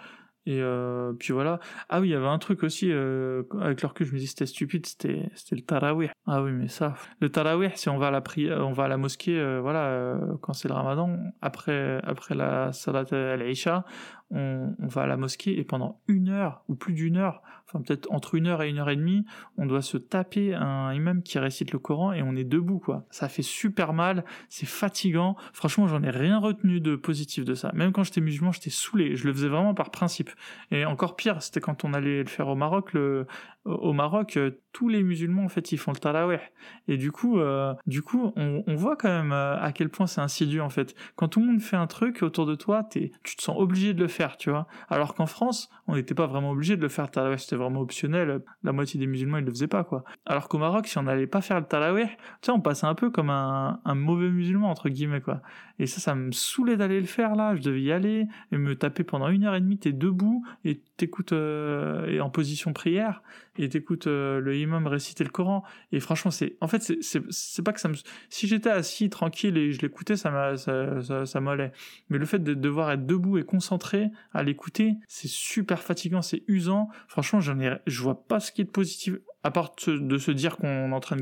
Et euh, puis voilà. Ah oui, il y avait un truc aussi, euh, avec leur que je me dis c'était stupide, c'était, le tarawih. Ah oui, mais ça. Le tarawih, si on va à la prière, on va à la mosquée, euh, voilà, euh, quand c'est le ramadan, après, après la salat al-isha, on, on, va à la mosquée et pendant une heure, ou plus d'une heure, enfin peut-être entre une heure et une heure et demie, on doit se taper un imam qui récite le Coran et on est debout, quoi. Ça fait super mal, c'est fatigant. Franchement, j'en ai rien retenu de positif de ça. Même quand j'étais musulman, j'étais saoulé. Je le faisais vraiment par principe. Et encore pire, c'était quand on allait le faire au Maroc. Le, au Maroc, euh, tous les musulmans en fait ils font le tarawih. Et du coup, euh, du coup, on, voit quand même euh, à quel point c'est insidieux en fait. Quand tout le monde fait un truc autour de toi, tu te sens obligé de le faire, tu vois. Alors qu'en France, on n'était pas vraiment obligé de le faire. Tarawih c'était vraiment optionnel. La moitié des musulmans ils le faisaient pas quoi. Alors qu'au Maroc, si on n'allait pas faire le tarawih, tu sais, on passait un peu comme un, un mauvais musulman entre guillemets quoi. Et ça, ça me saoulait d'aller le faire là. Je devais y aller et me taper pendant une heure et demie. T'es debout et t'écoutes euh, et en position prière et t'écoutes euh, le imam réciter le Coran. Et franchement, c'est en fait c'est pas que ça me si j'étais assis tranquille et je l'écoutais, ça, ça, ça m'allait. Mais le fait de devoir être debout et concentré à l'écouter, c'est super fatigant, c'est usant. Franchement, j'en ai je vois pas ce qui est de positif à part de se dire qu'on est en train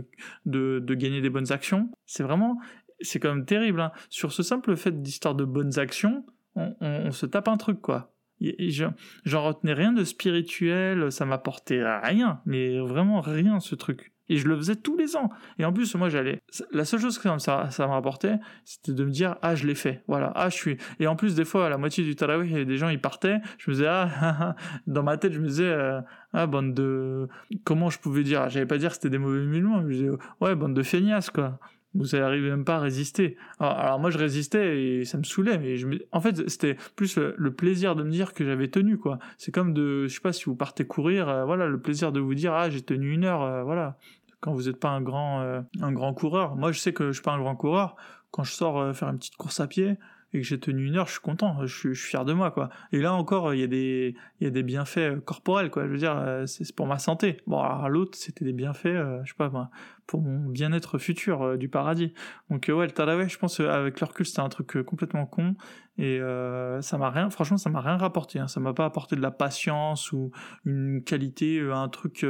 de, de gagner des bonnes actions, c'est vraiment c'est quand même terrible. Hein. Sur ce simple fait d'histoire de bonnes actions, on, se tape un truc, quoi. J'en retenais rien de spirituel, ça m'apportait rien, mais vraiment rien ce truc. Et je le faisais tous les ans. Et en plus, moi, j'allais. La seule chose que ça, ça me rapportait, c'était de me dire, ah, je l'ai fait. Voilà. Ah, je suis. Et en plus, des fois, à la moitié du tarawih, il des gens, ils partaient. Je me disais, ah, dans ma tête, je me disais, euh, ah, bande de. Comment je pouvais dire? J'allais pas dire que c'était des mauvais musulmans. Je me disais, ouais, bande de feignasses, quoi vous n'arrivez même pas à résister. Alors, moi je résistais et ça me saoulait, mais je en fait c'était plus le, plaisir de me dire que j'avais tenu quoi. C'est comme de, je sais pas si vous partez courir, euh, voilà le plaisir de vous dire ah j'ai tenu une heure, euh, voilà. Quand vous n'êtes pas un grand euh, un grand coureur, moi je sais que je suis pas un grand coureur. Quand je sors faire une petite course à pied, et que j'ai tenu une heure, je suis content, je suis, fier de moi, quoi. Et là encore, il y a des, il y a des bienfaits corporels, quoi. Je veux dire, c'est pour ma santé. Bon, alors l'autre, c'était des bienfaits, je sais pas, pour mon bien-être futur du paradis. Donc ouais, le Tadaway, je pense, avec le recul, c'était un truc complètement con. Et ça m'a rien, franchement, ça m'a rien rapporté. Hein. Ça m'a pas apporté de la patience ou une qualité, un truc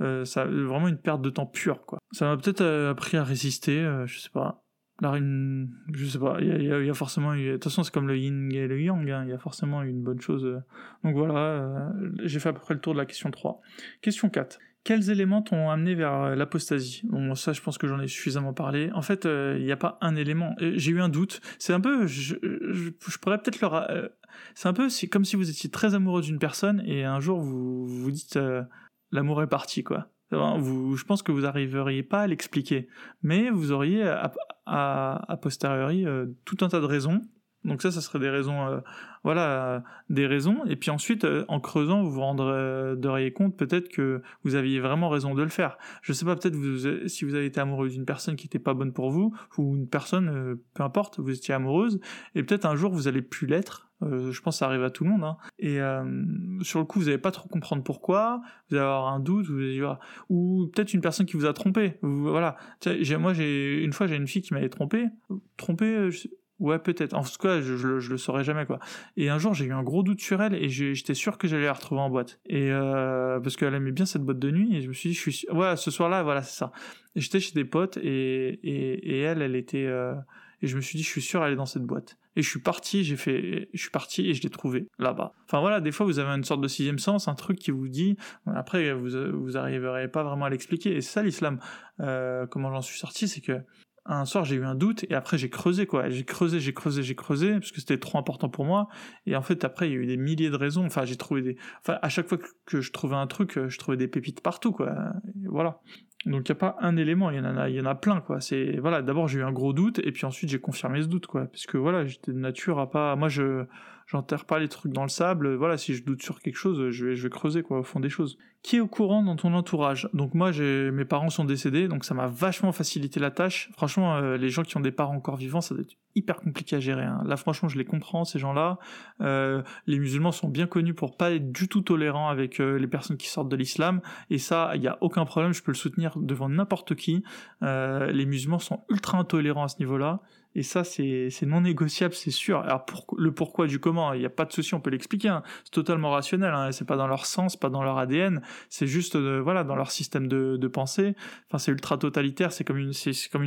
euh, ça, vraiment une perte de temps pure, quoi. Ça m'a peut-être euh, appris à résister, euh, je sais pas. La une, je sais pas, il y, a forcément, de toute façon c'est comme le yin et le yang, hein. il y a forcément une bonne chose. Donc voilà, j'ai fait à peu près le tour de la question 3. Question 4. Quels éléments t'ont amené vers l'apostasie? Bon, ça, je pense que j'en ai suffisamment parlé. En fait, il n'y a pas un élément. J'ai eu un doute. C'est un peu, je, je, je pourrais peut-être leur. c'est un peu, comme si vous étiez très amoureux d'une personne et un jour vous vous dites l'amour est parti, quoi. Je pense que vous n'arriveriez pas à l'expliquer, mais vous auriez à, à, posteriori euh, tout un tas de raisons. Donc ça, ça serait des raisons, euh, voilà, des raisons. Et puis ensuite, euh, en creusant, vous vous rendriez compte peut-être que vous aviez vraiment raison de le faire. Je sais pas, peut-être si vous avez été amoureux d'une personne qui n'était pas bonne pour vous, ou une personne, peu importe, vous étiez amoureuse, et peut-être un jour vous allez plus l'être, euh, je pense que ça arrive à tout le monde. Hein. Et euh, sur le coup, vous n'allez pas trop comprendre pourquoi. Vous allez avoir un doute, ou peut-être une personne qui vous a trompé. voilà. Moi, j'ai une fois, j'ai une fille qui m'avait trompé. Trompé, euh, ouais, peut-être. En tout cas, je, je, le saurais jamais quoi. Et un jour, j'ai eu un gros doute sur elle et j'étais sûr que j'allais la retrouver en boîte. Et parce qu'elle aimait bien cette boîte de nuit et je me suis dit, je suis, ouais, ce soir-là, voilà, c'est ça. J'étais chez des potes et, et, et elle, elle était et je me suis dit je suis sûr elle est dans cette boîte et je suis parti j'ai fait je suis parti et je l'ai trouvé là-bas enfin voilà des fois vous avez une sorte de sixième sens un truc qui vous dit après vous vous arriverez pas vraiment à l'expliquer et c'est ça l'islam euh, comment j'en suis sorti c'est que un soir j'ai eu un doute et après j'ai creusé quoi. J'ai creusé j'ai creusé j'ai creusé parce que c'était trop important pour moi. Et en fait après il y a eu des milliers de raisons. Enfin j'ai trouvé des enfin à chaque fois que je trouvais un truc je trouvais des pépites partout quoi. Voilà. Donc il n'y a pas un élément, il y en a, il y en a plein quoi. C'est voilà, d'abord j'ai eu un gros doute et puis ensuite j'ai confirmé ce doute quoi, parce que voilà, j'étais de nature à pas, moi je j'enterre pas les trucs dans le sable. Voilà, si je doute sur quelque chose, je vais, creuser quoi au fond des choses. Qui est au courant dans ton entourage? Donc moi, mes parents sont décédés, donc ça m'a vachement facilité la tâche. Franchement, euh, les gens qui ont des parents encore vivants, ça doit être hyper compliqué à gérer. Hein. Là, franchement, je les comprends ces gens-là. Euh, les musulmans sont bien connus pour pas être du tout tolérants avec euh, les personnes qui sortent de l'islam, et ça, il y a aucun problème. Je peux le soutenir devant n'importe qui. les musulmans sont ultra intolérants à ce niveau-là. Et ça, c'est non négociable, c'est sûr. Alors, le pourquoi du comment, il n'y a pas de souci, on peut l'expliquer. Hein. C'est totalement rationnel. Hein. C'est pas dans leur sens, pas dans leur ADN. C'est juste, euh, voilà, dans leur système de, de pensée. Enfin, c'est ultra totalitaire. C'est comme une,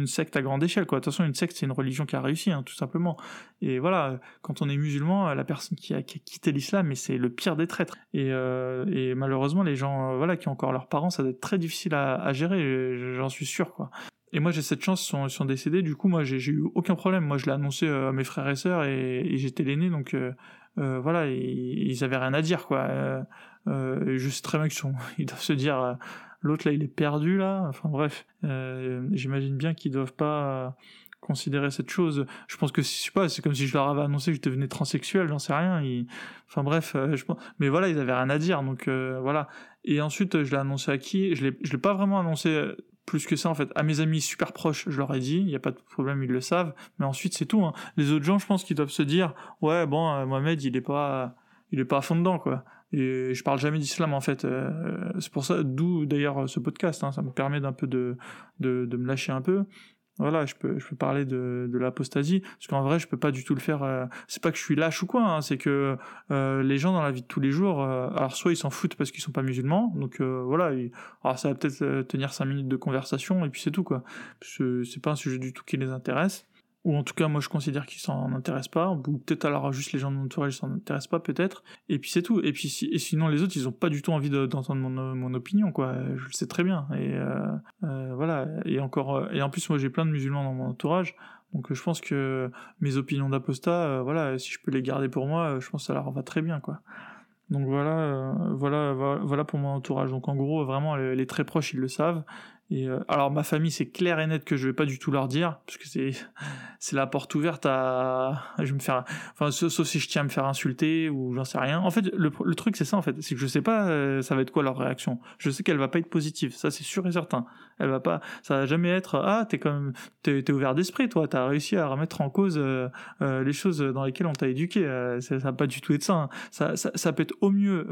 secte à grande échelle, quoi. Attention, une secte, c'est une religion qui a réussi, hein, tout simplement. Et voilà, quand on est musulman, la personne qui a, qui a quitté l'islam, mais c'est le pire des traîtres. Et, euh, malheureusement, les gens, euh, qui ont encore leurs parents, ça doit être très difficile à, gérer. J'en suis sûr. Et moi j'ai cette chance, ils sont, décédés, du coup moi j'ai eu aucun problème. Moi je l'ai annoncé euh, à mes frères et sœurs et, j'étais l'aîné, donc euh, euh, voilà, ils avaient rien à dire quoi. Euh, très bien qu'ils doivent se dire l'autre là il est perdu là. Enfin bref, j'imagine bien qu'ils doivent pas considérer cette chose. Je pense que sais pas, c'est comme si je leur avais annoncé que je devenais transsexuel, j'en sais rien. Enfin bref, je mais voilà, ils avaient rien à dire, donc voilà. Et ensuite, je l'ai annoncé à qui? Je l'ai, je l'ai pas vraiment annoncé plus que ça en fait. À mes amis super proches, je leur ai dit, il n'y a pas de problème, ils le savent. Mais ensuite, c'est tout. Hein. Les autres gens, je pense qu'ils doivent se dire, ouais, bon, euh, Mohamed, il est pas, il est pas à fond dedans, quoi. Et je parle jamais d'islam en fait. Euh, c'est pour ça, d'où d'ailleurs ce podcast. Hein. ça me permet d'un peu de, me lâcher un peu voilà, je peux, je peux parler de, de l'apostasie, parce qu'en vrai, je peux pas du tout le faire. Euh, c'est pas que je suis lâche ou quoi, hein, c'est que euh, les gens dans la vie de tous les jours, euh, alors soit ils s'en foutent parce qu'ils sont pas musulmans, donc voilà, alors ça va peut-être tenir cinq minutes de conversation et puis c'est tout quoi. C'est pas un sujet du tout qui les intéresse ou en tout cas moi je considère qu'ils s'en intéressent pas, ou peut-être alors juste les gens de mon entourage s'en intéressent pas peut-être, et puis c'est tout, et puis sinon les autres ils ont pas du tout envie d'entendre mon, mon, opinion quoi, je le sais très bien, et euh, euh, voilà, et encore, euh, et en plus moi j'ai plein de musulmans dans mon entourage, donc je pense que mes opinions d'apostat, voilà, si je peux les garder pour moi, je pense que ça leur va très bien quoi. Donc voilà, voilà, voilà pour mon entourage. Donc en gros, vraiment, les, très proches, ils le savent. Et euh, alors ma famille, c'est clair et net que je vais pas du tout leur dire, parce que c'est c'est la porte ouverte à, je vais me faire, enfin sauf si je tiens à me faire insulter ou j'en sais rien. En fait, le, le truc c'est ça en fait, c'est que je sais pas euh, ça va être quoi leur réaction. Je sais qu'elle va pas être positive, ça c'est sûr et certain. Elle va pas, ça va jamais être ah t'es comme t'es es ouvert d'esprit toi, t'as réussi à remettre en cause euh, les choses dans lesquelles on t'a éduqué. ça, ça va pas du tout être ça. Hein. Ça, ça, ça peut être au mieux,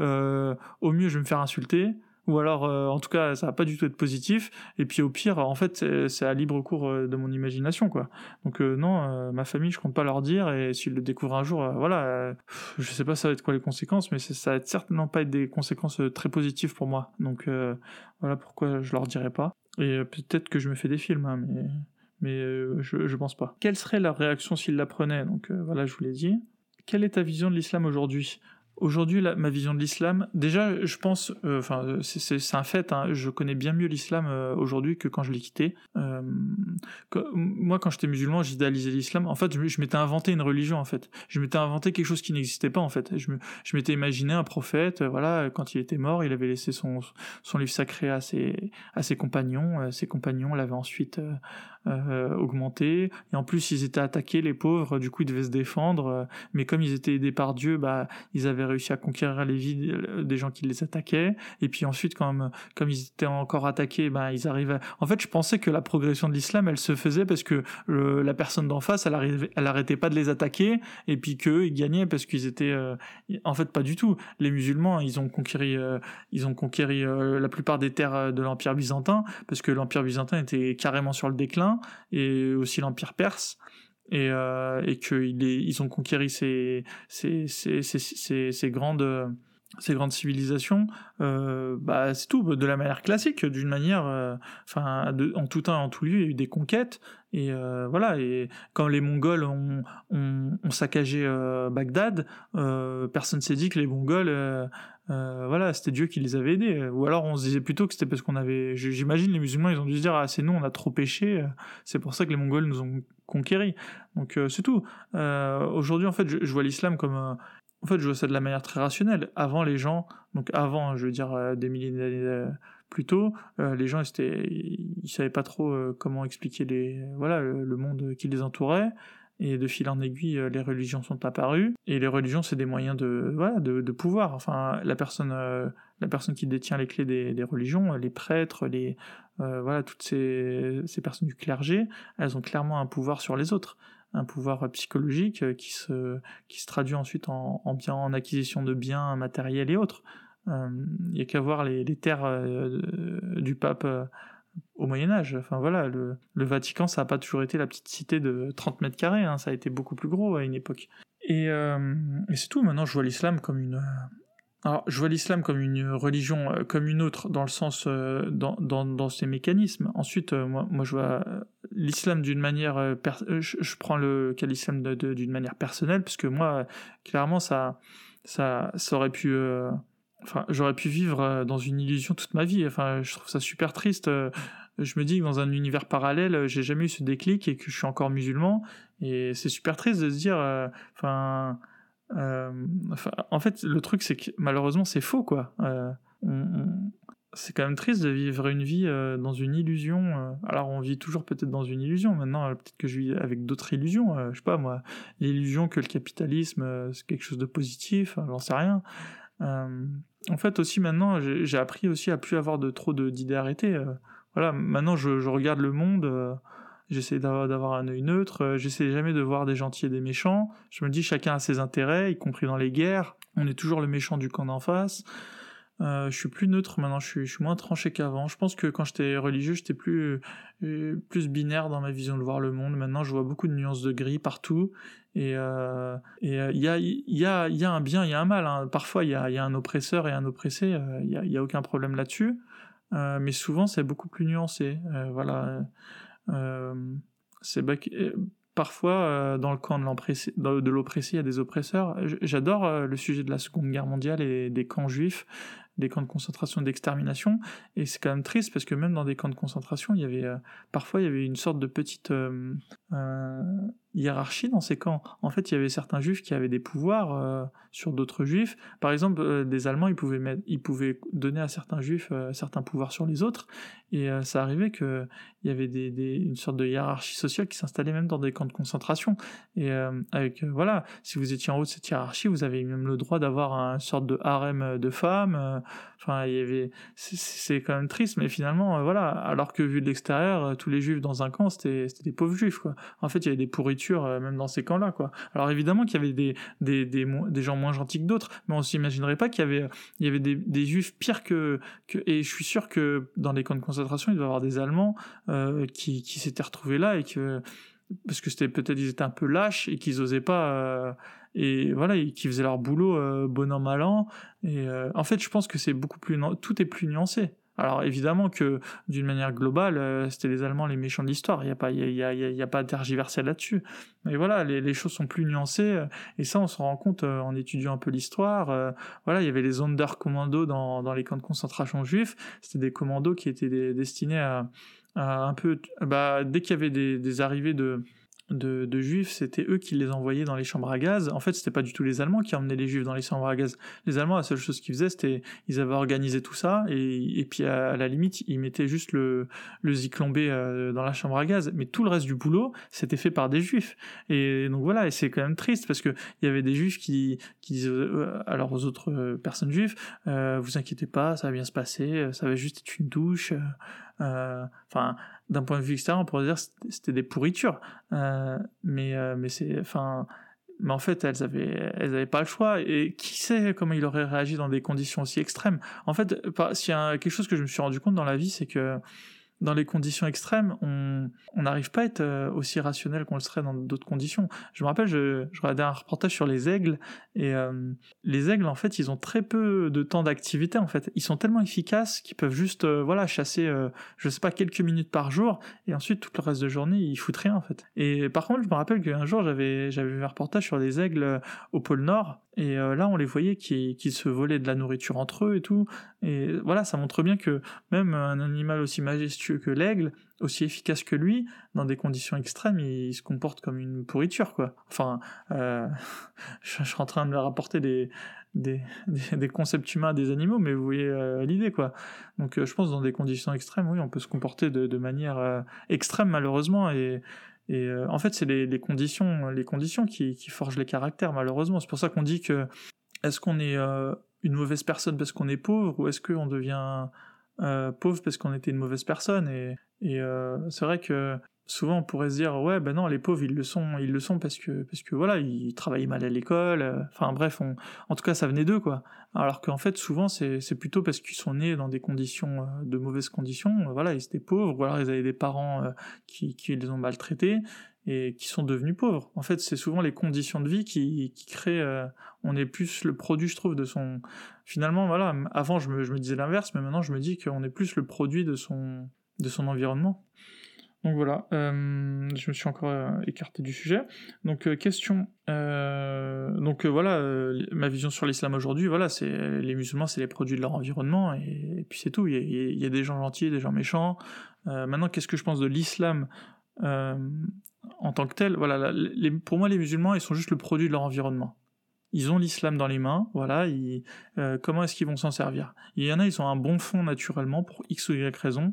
au mieux je vais me faire insulter ou alors euh, en tout cas ça va pas du tout être positif. Et puis au pire en fait c'est à libre cours euh, de mon imagination quoi. Donc euh, non ma famille je compte pas leur dire. Et s'ils le découvrent un jour voilà je sais pas ça va être quoi les conséquences mais ça va certainement pas être des conséquences très positives pour moi. Donc voilà pourquoi je leur dirai pas. Et peut-être que je me fais des films hein, mais mais je, je pense pas. Quelle serait leur réaction s'ils l'apprenaient? Donc voilà je vous l'ai dit. Quelle est ta vision de l'islam aujourd'hui? Aujourd'hui, ma vision de l'islam, déjà, je pense, euh, enfin, c'est un fait, hein, je connais bien mieux l'islam euh, aujourd'hui que quand je l'ai quitté. Euh, moi, quand j'étais musulman, j'idéalisais l'islam. En fait, je, m'étais inventé une religion, en fait. Je m'étais inventé quelque chose qui n'existait pas, en fait. Je m'étais imaginé un prophète, voilà, quand il était mort, il avait laissé son, livre sacré à ses compagnons. ses compagnons l'avaient ensuite euh, augmenté. Et en plus, ils étaient attaqués, les pauvres, du coup, ils devaient se défendre. mais comme ils étaient aidés par Dieu, bah, ils avaient réussi à conquérir les vies des gens qui les attaquaient. Et puis ensuite, comme, comme ils étaient encore attaqués, bah, ils arrivaient. En fait, je pensais que la progression de l'islam, elle se faisait parce que la personne d'en face, elle, arrivait, elle arrêtait pas de les attaquer. Et puis qu'eux, ils gagnaient parce qu'ils étaient. Euh, en fait, pas du tout. Les musulmans, ils ont conquéri, euh, ils ont conquéri la plupart des terres de l'Empire byzantin parce que l'Empire byzantin était carrément sur le déclin et aussi l'Empire perse. Et, euh, et qu'ils ils ont conquéri ces, ces, ces, grandes ces grandes civilisations, euh, bah, c'est tout, de la manière classique, d'une manière, euh, enfin, en tout temps, en tout lieu, il y a eu des conquêtes, et euh, voilà, et quand les Mongols ont, saccagé Bagdad, personne s'est dit que les Mongols voilà, c'était Dieu qui les avait aidés. Ou alors on se disait plutôt que c'était parce qu'on avait. J'imagine les musulmans, ils ont dû se dire ah c'est nous, on a trop péché, c'est pour ça que les Mongols nous ont conquéris. Donc c'est tout. Aujourd'hui en fait, je, vois l'islam comme en fait, je vois ça de la manière très rationnelle. Avant, les gens, donc avant, je veux dire des milliers d'années plus tôt, les gens, ils, ils savaient pas trop comment expliquer les, voilà, le monde qui les entourait et de fil en aiguille, euh, les religions sont apparues. Et les religions, c'est des moyens de, voilà, de, pouvoir. Enfin, la personne, euh, la personne qui détient les clés des, religions, les prêtres, les, euh, voilà, toutes ces personnes du clergé, elles ont clairement un pouvoir sur les autres un pouvoir psychologique qui se, qui se traduit ensuite en, en, en acquisition de biens matériels et autres. Il n'y a qu'à voir les, les terres du pape au Moyen Âge. Enfin voilà, le, Vatican, ça n'a pas toujours été la petite cité de 30 mètres carrés, hein. ça a été beaucoup plus gros à une époque. Euh, et, c'est tout, maintenant je vois l'islam comme une... Alors, je vois l'islam comme une religion euh, comme une autre dans le sens euh, dans, dans, ses mécanismes. Ensuite, moi, moi je vois l'islam d'une manière je, prends le cas l'islam d'une manière personnelle parce que moi clairement ça ça ça aurait pu Enfin, j'aurais pu vivre euh, dans une illusion toute ma vie. Enfin, je trouve ça super triste. Euh, je me dis que dans un univers parallèle, euh, j'ai jamais eu ce déclic et que je suis encore musulman. Et c'est super triste de se dire, enfin, en fait, le truc c'est que malheureusement c'est faux quoi. c'est quand même triste de vivre une vie dans une illusion. alors on vit toujours peut-être dans une illusion. Maintenant, peut-être que je vis avec d'autres illusions. je sais pas moi, l'illusion que le capitalisme c'est quelque chose de positif. J'en sais rien. Euh, en fait aussi maintenant j'ai appris aussi à plus avoir de trop d'idées arrêtées. Euh. voilà, maintenant je, regarde le monde, euh, j'essaie d'avoir un œil neutre, j'essaie jamais de voir des gentils et des méchants. Je me dis chacun a ses intérêts, y compris dans les guerres. On est toujours le méchant du camp d'en face. Euh, je suis plus neutre maintenant, je suis, je suis moins tranché qu'avant. Je pense que quand j'étais religieux, j'étais plus, plus binaire dans ma vision de voir le monde. Maintenant, je vois beaucoup de nuances de gris partout. Et euh, euh, il y, a, y, a, y a un bien, il y a un mal. Hein. Parfois, il y a, y a un oppresseur et un oppressé. Euh, il n'y a aucun problème là-dessus. mais souvent, c'est beaucoup plus nuancé. voilà. C'est parfois dans le camp de l'oppressé, il y a des oppresseurs. J'adore le sujet de la Seconde Guerre mondiale et des camps juifs, des camps de concentration et d'extermination. Et c'est quand même triste parce que même dans des camps de concentration, il y avait parfois il y avait une sorte de petite hiérarchie dans ces camps. En fait, il y avait certains juifs qui avaient des pouvoirs euh, sur d'autres juifs. Par exemple, euh, des Allemands, ils pouvaient, mettre, ils pouvaient donner à certains juifs euh, certains pouvoirs sur les autres. Et ça arrivait qu'il y avait des, une sorte de hiérarchie sociale qui s'installait même dans des camps de concentration. Et avec, voilà, si vous étiez en haut de cette hiérarchie, vous avez même le droit d'avoir une sorte de harem de femmes. Enfin, il y avait, c'est quand même triste, mais finalement, voilà, alors que vu de l'extérieur, tous les juifs dans un camp, c'était des pauvres juifs. En fait, il y avait des pourritures euh, même dans ces camps-là, quoi. Alors évidemment qu'il y avait des, des, des, gens moins gentils que d'autres, mais on s'imaginerait pas qu'il y avait, il y avait des, juifs pires que, que, et je suis sûr que dans les camps de concentration, il doit y avoir des Allemands euh, qui, qui s'étaient retrouvés là et que, parce que c'était peut-être ils étaient un peu lâches et qu'ils osaient pas euh, et voilà et qui faisaient leur boulot euh, bon an mal an et en fait je pense que c'est beaucoup plus tout est plus nuancé alors évidemment que d'une manière globale, euh, c'était les Allemands les méchants de l'histoire. Il n'y a pas, il y a, y a, pas là-dessus. Mais voilà, les, choses sont plus nuancées euh, et ça, on se rend compte euh, en étudiant un peu l'histoire. voilà, il y avait les Sonderkommando dans, dans les camps de concentration juifs. C'était des commandos qui étaient destinés à, à, un peu, bah, dès qu'il y avait des, des arrivées de de, juifs, c'était eux qui les envoyaient dans les chambres à gaz. En fait, c'était pas du tout les Allemands qui emmenaient les juifs dans les chambres à gaz. Les Allemands, la seule chose qu'ils faisaient, c'était ils avaient organisé tout ça et, et puis à, la limite, ils mettaient juste le, le euh, dans la chambre à gaz. Mais tout le reste du boulot, c'était fait par des juifs. Et donc voilà, et c'est quand même triste parce que il y avait des juifs qui, qui disaient euh, alors aux autres euh, personnes juives, vous inquiétez pas, ça va bien se passer, ça va juste être une douche. Enfin d'un point de vue extérieur, on pourrait dire c'était des pourritures. Euh, mais euh, mais c'est, enfin, mais en fait, elles avaient, elles avaient pas le choix. Et qui sait comment il aurait réagi dans des conditions aussi extrêmes? En fait, s'il y a quelque chose que je me suis rendu compte dans la vie, c'est que dans les conditions extrêmes, on n'arrive pas à être euh, aussi rationnel qu'on le serait dans d'autres conditions. Je me rappelle, je, je, regardais un reportage sur les aigles, et euh, les aigles, en fait, ils ont très peu de temps d'activité, en fait. Ils sont tellement efficaces qu'ils peuvent juste, euh, voilà, chasser, euh, je sais pas, quelques minutes par jour, et ensuite, tout le reste de journée, ils foutent rien, en fait. Et par contre, je me rappelle qu'un jour, j'avais vu un reportage sur les aigles au pôle Nord, et là, on les voyait qui, qui, se volaient de la nourriture entre eux et tout. Et voilà, ça montre bien que même un animal aussi majestueux que l'aigle, aussi efficace que lui, dans des conditions extrêmes, il, se comporte comme une pourriture, quoi. Enfin, euh, je, suis en train de me rapporter des, des, concepts humains des animaux, mais vous voyez euh, l'idée, quoi. Donc, je pense dans des conditions extrêmes, oui, on peut se comporter de, manière extrême, malheureusement, et euh, en fait, c'est les, conditions, les conditions qui, forgent les caractères, malheureusement. C'est pour ça qu'on dit que est-ce qu'on est, euh, une mauvaise personne parce qu'on est pauvre ou est-ce qu'on devient euh, pauvre parce qu'on était une mauvaise personne Et, et c'est vrai que souvent on pourrait se dire ouais ben non les pauvres ils le sont ils le sont parce que parce que voilà ils travaillaient mal à l'école euh, enfin bref en tout cas ça venait d'eux quoi. Alors qu'en fait souvent c'est plutôt parce qu'ils sont nés dans des conditions euh, de mauvaises conditions voilà ils étaient pauvres ou alors ils avaient des parents euh, qui qui les ont maltraités et qui sont devenus pauvres en fait c'est souvent les conditions de vie qui créent on est plus le produit je trouve de son finalement voilà avant je me disais l'inverse mais maintenant je me dis qu'on est plus le produit de son de son environnement donc voilà, euh, je me suis encore euh, écarté du sujet. Donc euh, question, donc voilà, ma vision sur l'islam aujourd'hui, voilà, c'est les musulmans, c'est les produits de leur environnement et, puis c'est tout. Il y, a, des gens gentils, des gens méchants. maintenant, qu'est-ce que je pense de l'islam? En tant que tel Voilà, pour moi, les musulmans, ils sont juste le produit de leur environnement. Ils ont l'islam dans les mains, voilà, comment est-ce qu'ils vont s'en servir? Il y en a, ils ont un bon fond naturellement pour X ou Y raison.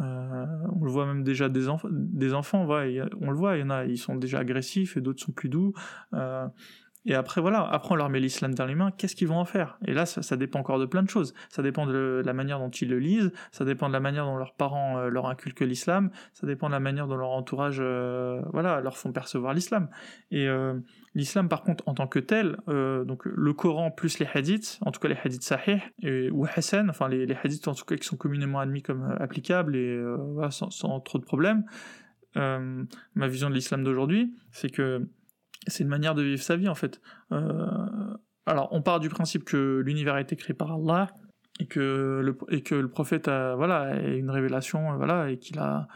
Euh, on le voit même déjà des, enfants des enfants, on le voit, il y en a, ils sont déjà agressifs et d'autres sont plus doux. Euh, et après, voilà, après on leur met l'islam dans les mains, qu'est-ce qu'ils vont en faire? Et là, ça, dépend encore de plein de choses. Ça dépend de la manière dont ils le lisent, ça dépend de la manière dont leurs parents euh, leur inculquent l'islam, ça dépend de la manière dont leur entourage, euh, voilà, leur font percevoir l'islam. Et euh, l'islam, par contre, en tant que tel, donc le Coran plus les hadiths, en tout cas les hadiths sahih, ou Hassan, enfin les, hadiths en tout cas qui sont communément admis comme applicables et sans, sans, trop de problèmes, ma vision de l'islam d'aujourd'hui, c'est que c'est une manière de vivre sa vie en fait. Euh, alors on part du principe que l'univers a été créé par Allah et que le, et que le prophète a voilà une révélation voilà et qu'il a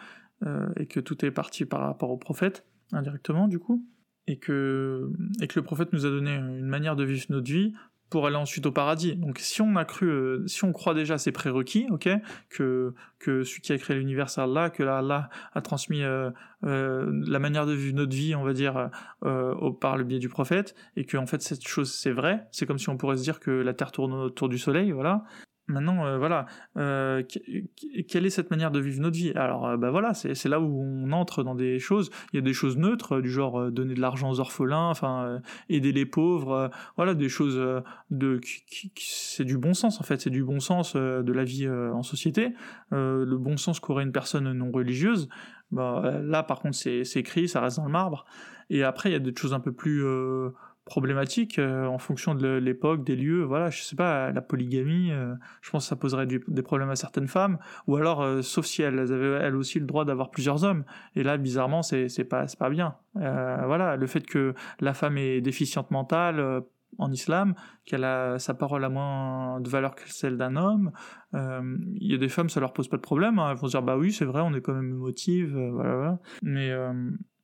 euh, et que tout est parti par rapport au prophète indirectement du coup et que et que le prophète nous a donné une manière de vivre notre vie pour aller ensuite au paradis. Donc si on a cru, euh, si on croit déjà ces prérequis, ok, que que celui qui a créé l'univers c'est Allah, que Allah a transmis euh, euh, la manière de vivre notre vie, on va dire, au, par le biais du prophète, et que en fait cette chose c'est vrai. C'est comme si on pourrait se dire que la Terre tourne autour du Soleil, voilà. Maintenant, euh, voilà, euh, quelle est cette manière de vivre notre vie? Alors, euh, bah voilà, c'est là où on entre dans des choses. Il y a des choses neutres, du genre donner de l'argent aux orphelins, enfin aider les pauvres, voilà, des choses de, c'est du bon sens en fait, c'est du bon sens de la vie en société, le bon sens qu'aurait une personne non religieuse. Bah, là, par contre, c'est écrit, ça reste dans le marbre. Et après, il y a des choses un peu plus problématique euh, en fonction de l'époque, des lieux. Voilà, je sais pas, la polygamie, euh, je pense que ça poserait des problèmes à certaines femmes. Ou alors, euh, sauf si elles avaient elles aussi le droit d'avoir plusieurs hommes. Et là, bizarrement, c'est pas pas bien. voilà, le fait que la femme est déficiente mentale en islam, qu'elle a sa parole a moins de valeur que celle d'un homme. Il y a des femmes, ça leur pose pas de problème. Hein. Elles vont se dire bah oui, c'est vrai, on est quand même émotive, voilà, voilà. Mais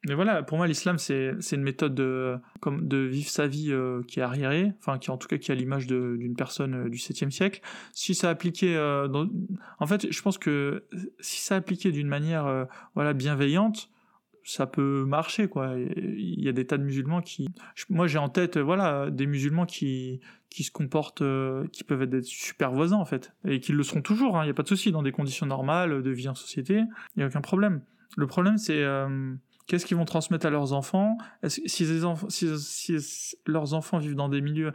mais voilà, pour moi, l'islam, c'est une méthode de, de vivre sa vie euh, qui est arriérée, enfin, qui en tout cas qui a l'image d'une personne euh, du 7e siècle. Si ça appliquait, euh, dans... en fait, je pense que si ça appliquait d'une manière, voilà, bienveillante, ça peut marcher, quoi. Il y a des tas de musulmans qui, moi, j'ai en tête, voilà, des musulmans qui qui se comportent, qui peuvent être des super voisins, en fait, et qui le seront toujours. Hein. Il n'y a pas de souci dans des conditions normales de vie en société. Il n'y a aucun problème. Le problème, c'est Qu'est-ce qu'ils vont transmettre à leurs enfants? Si, leurs enfants vivent dans des milieux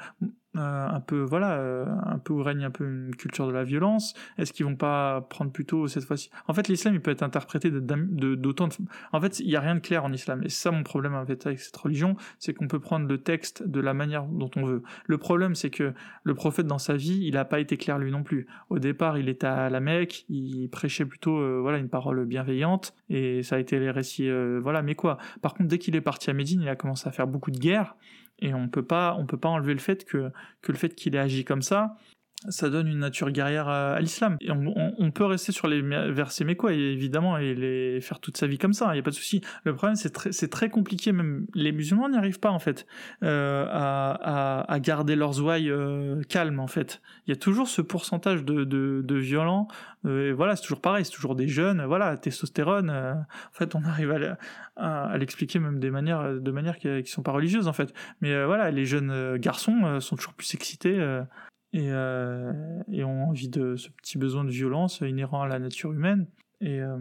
euh, un peu voilà euh, un peu où règne un peu une culture de la violence. Est-ce qu'ils vont pas prendre plutôt cette fois-ci? En fait l'islam il peut être interprété d'autant de, en fait il y a rien de clair en islam. Et c'est ça mon problème avec cette religion c'est qu'on peut prendre le texte de la manière dont on veut. Le problème c'est que le prophète dans sa vie il n'a pas été clair lui non plus. Au départ il était à la Mecque il prêchait plutôt euh, voilà une parole bienveillante et ça a été les récits voilà mais quoi? Par contre dès qu'il est parti à Médine il a commencé à faire beaucoup de guerres et on peut pas, on peut pas enlever le fait que, que le fait qu'il ait agi comme ça, ça donne une nature guerrière à, l'islam. On, peut rester sur les versets quoi évidemment, et les faire toute sa vie comme ça, il n'y a pas de souci. Le problème, c'est très, compliqué, même les musulmans n'y arrivent pas, en fait, euh, à, garder leurs ouailles euh, calmes, en fait. Il y a toujours ce pourcentage de, de, violents, euh, voilà, c'est toujours pareil, c'est toujours des jeunes, voilà, testostérone, en fait, on arrive à, l'expliquer même des manières, de manières qui, qui sont pas religieuses, en fait. Mais voilà, les jeunes garçons sont toujours plus excités et, euh, et, ont envie de ce petit besoin de violence inhérent à la nature humaine. Et, euh,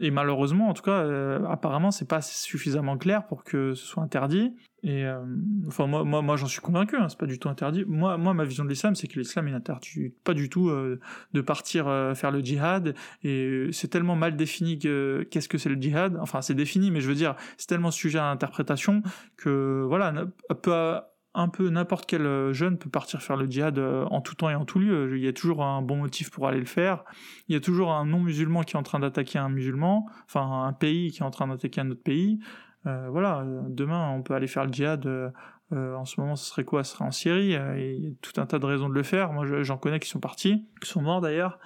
et malheureusement, en tout cas, euh, apparemment, c'est pas suffisamment clair pour que ce soit interdit. Et euh, enfin, moi, moi, moi j'en suis convaincu. Hein, c'est pas du tout interdit. Moi, moi, ma vision de l'islam, c'est que l'islam n'interdit pas du tout euh, de partir faire le djihad. Et c'est tellement mal défini que qu'est-ce que c'est le djihad? Enfin, c'est défini, mais je veux dire, c'est tellement sujet à interprétation que voilà, peu un peu n'importe quel euh, jeune peut partir faire le djihad euh, en tout temps et en tout lieu. Il y a toujours un bon motif pour aller le faire. Il y a toujours un non-musulman qui est en train d'attaquer un musulman, enfin un pays qui est en train d'attaquer un autre pays. Euh, voilà, demain on peut aller faire le djihad. en ce moment, ce serait quoi? Ce serait en Syrie. il y a tout un tas de raisons de le faire. Moi, j'en connais qui sont partis, qui sont morts d'ailleurs.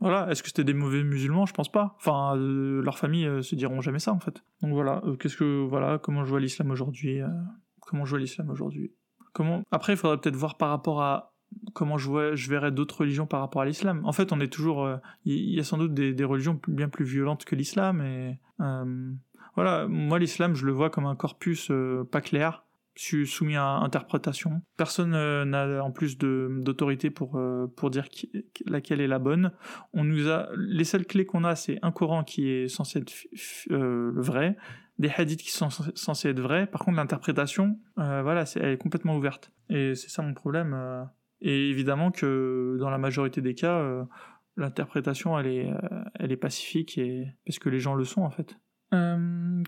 Voilà, est-ce que c'était des mauvais musulmans? Je pense pas. Enfin, leurs familles se diront jamais ça en fait. Donc voilà, qu'est-ce que voilà, comment je vois l'islam aujourd'hui comment je vois l'islam aujourd'hui. Après, il faudrait peut-être voir par rapport à comment je, vois, verrais d'autres religions par rapport à l'islam. En fait, on est toujours... Euh, il y, a sans doute des, religions bien plus violentes que l'islam. Et euh, voilà, moi, l'islam, je le vois comme un corpus euh, pas clair, soumis à interprétation. Personne n'a en plus d'autorité pour, pour dire laquelle est la bonne. On nous a, les seules clés qu'on a, c'est un Coran qui est censé être le vrai, des hadiths qui sont censés être vrais. Par contre, l'interprétation, euh, voilà, elle est complètement ouverte. Et c'est ça mon problème. Euh. Et évidemment que dans la majorité des cas, euh, l'interprétation, elle est, elle est pacifique et parce que les gens le sont en fait.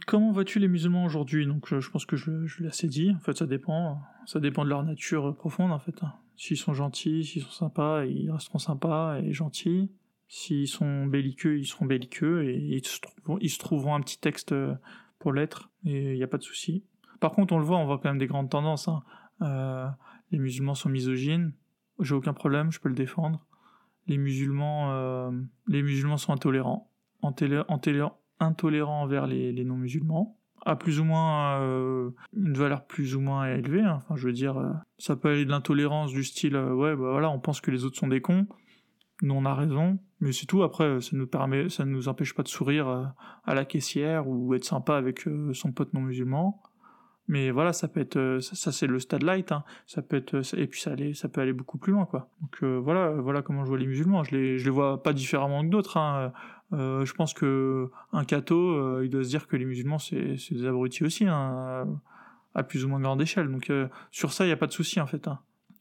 comment vois-tu les musulmans aujourd'hui? Donc, je pense que je, l'ai assez dit. En fait, ça dépend. Ça dépend de leur nature profonde en fait. S'ils sont gentils, s'ils sont sympas, ils resteront sympas et gentils. S'ils sont belliqueux, ils seront belliqueux et ils se trouveront un petit texte l'être, et il n'y a pas de souci. Par contre, on le voit, on voit quand même des grandes tendances. Hein. Euh, les musulmans sont misogynes, j'ai aucun problème, je peux le défendre. Les musulmans, euh, les musulmans sont intolérants, intolérants envers les, non-musulmans. a plus ou moins une valeur plus ou moins élevée. Hein. Enfin, je veux dire, ça peut aller de l'intolérance du style, ouais, bah voilà, on pense que les autres sont des cons. Nous, on a raison, mais c'est tout. Après, ça nous permet, ça nous empêche pas de sourire à la caissière ou être sympa avec son pote non musulman. Mais voilà, ça peut être, euh, ça, c'est le stade light, hein. ça peut être, euh, et puis ça, allait, ça peut aller beaucoup plus loin, quoi. Donc euh, voilà, voilà comment je vois les musulmans. Je les, je les vois pas différemment que d'autres. Hein. je pense que un il doit se dire que les musulmans c'est, des abrutis aussi, hein, à plus ou moins grande échelle. Donc sur ça, il y a pas de souci en fait.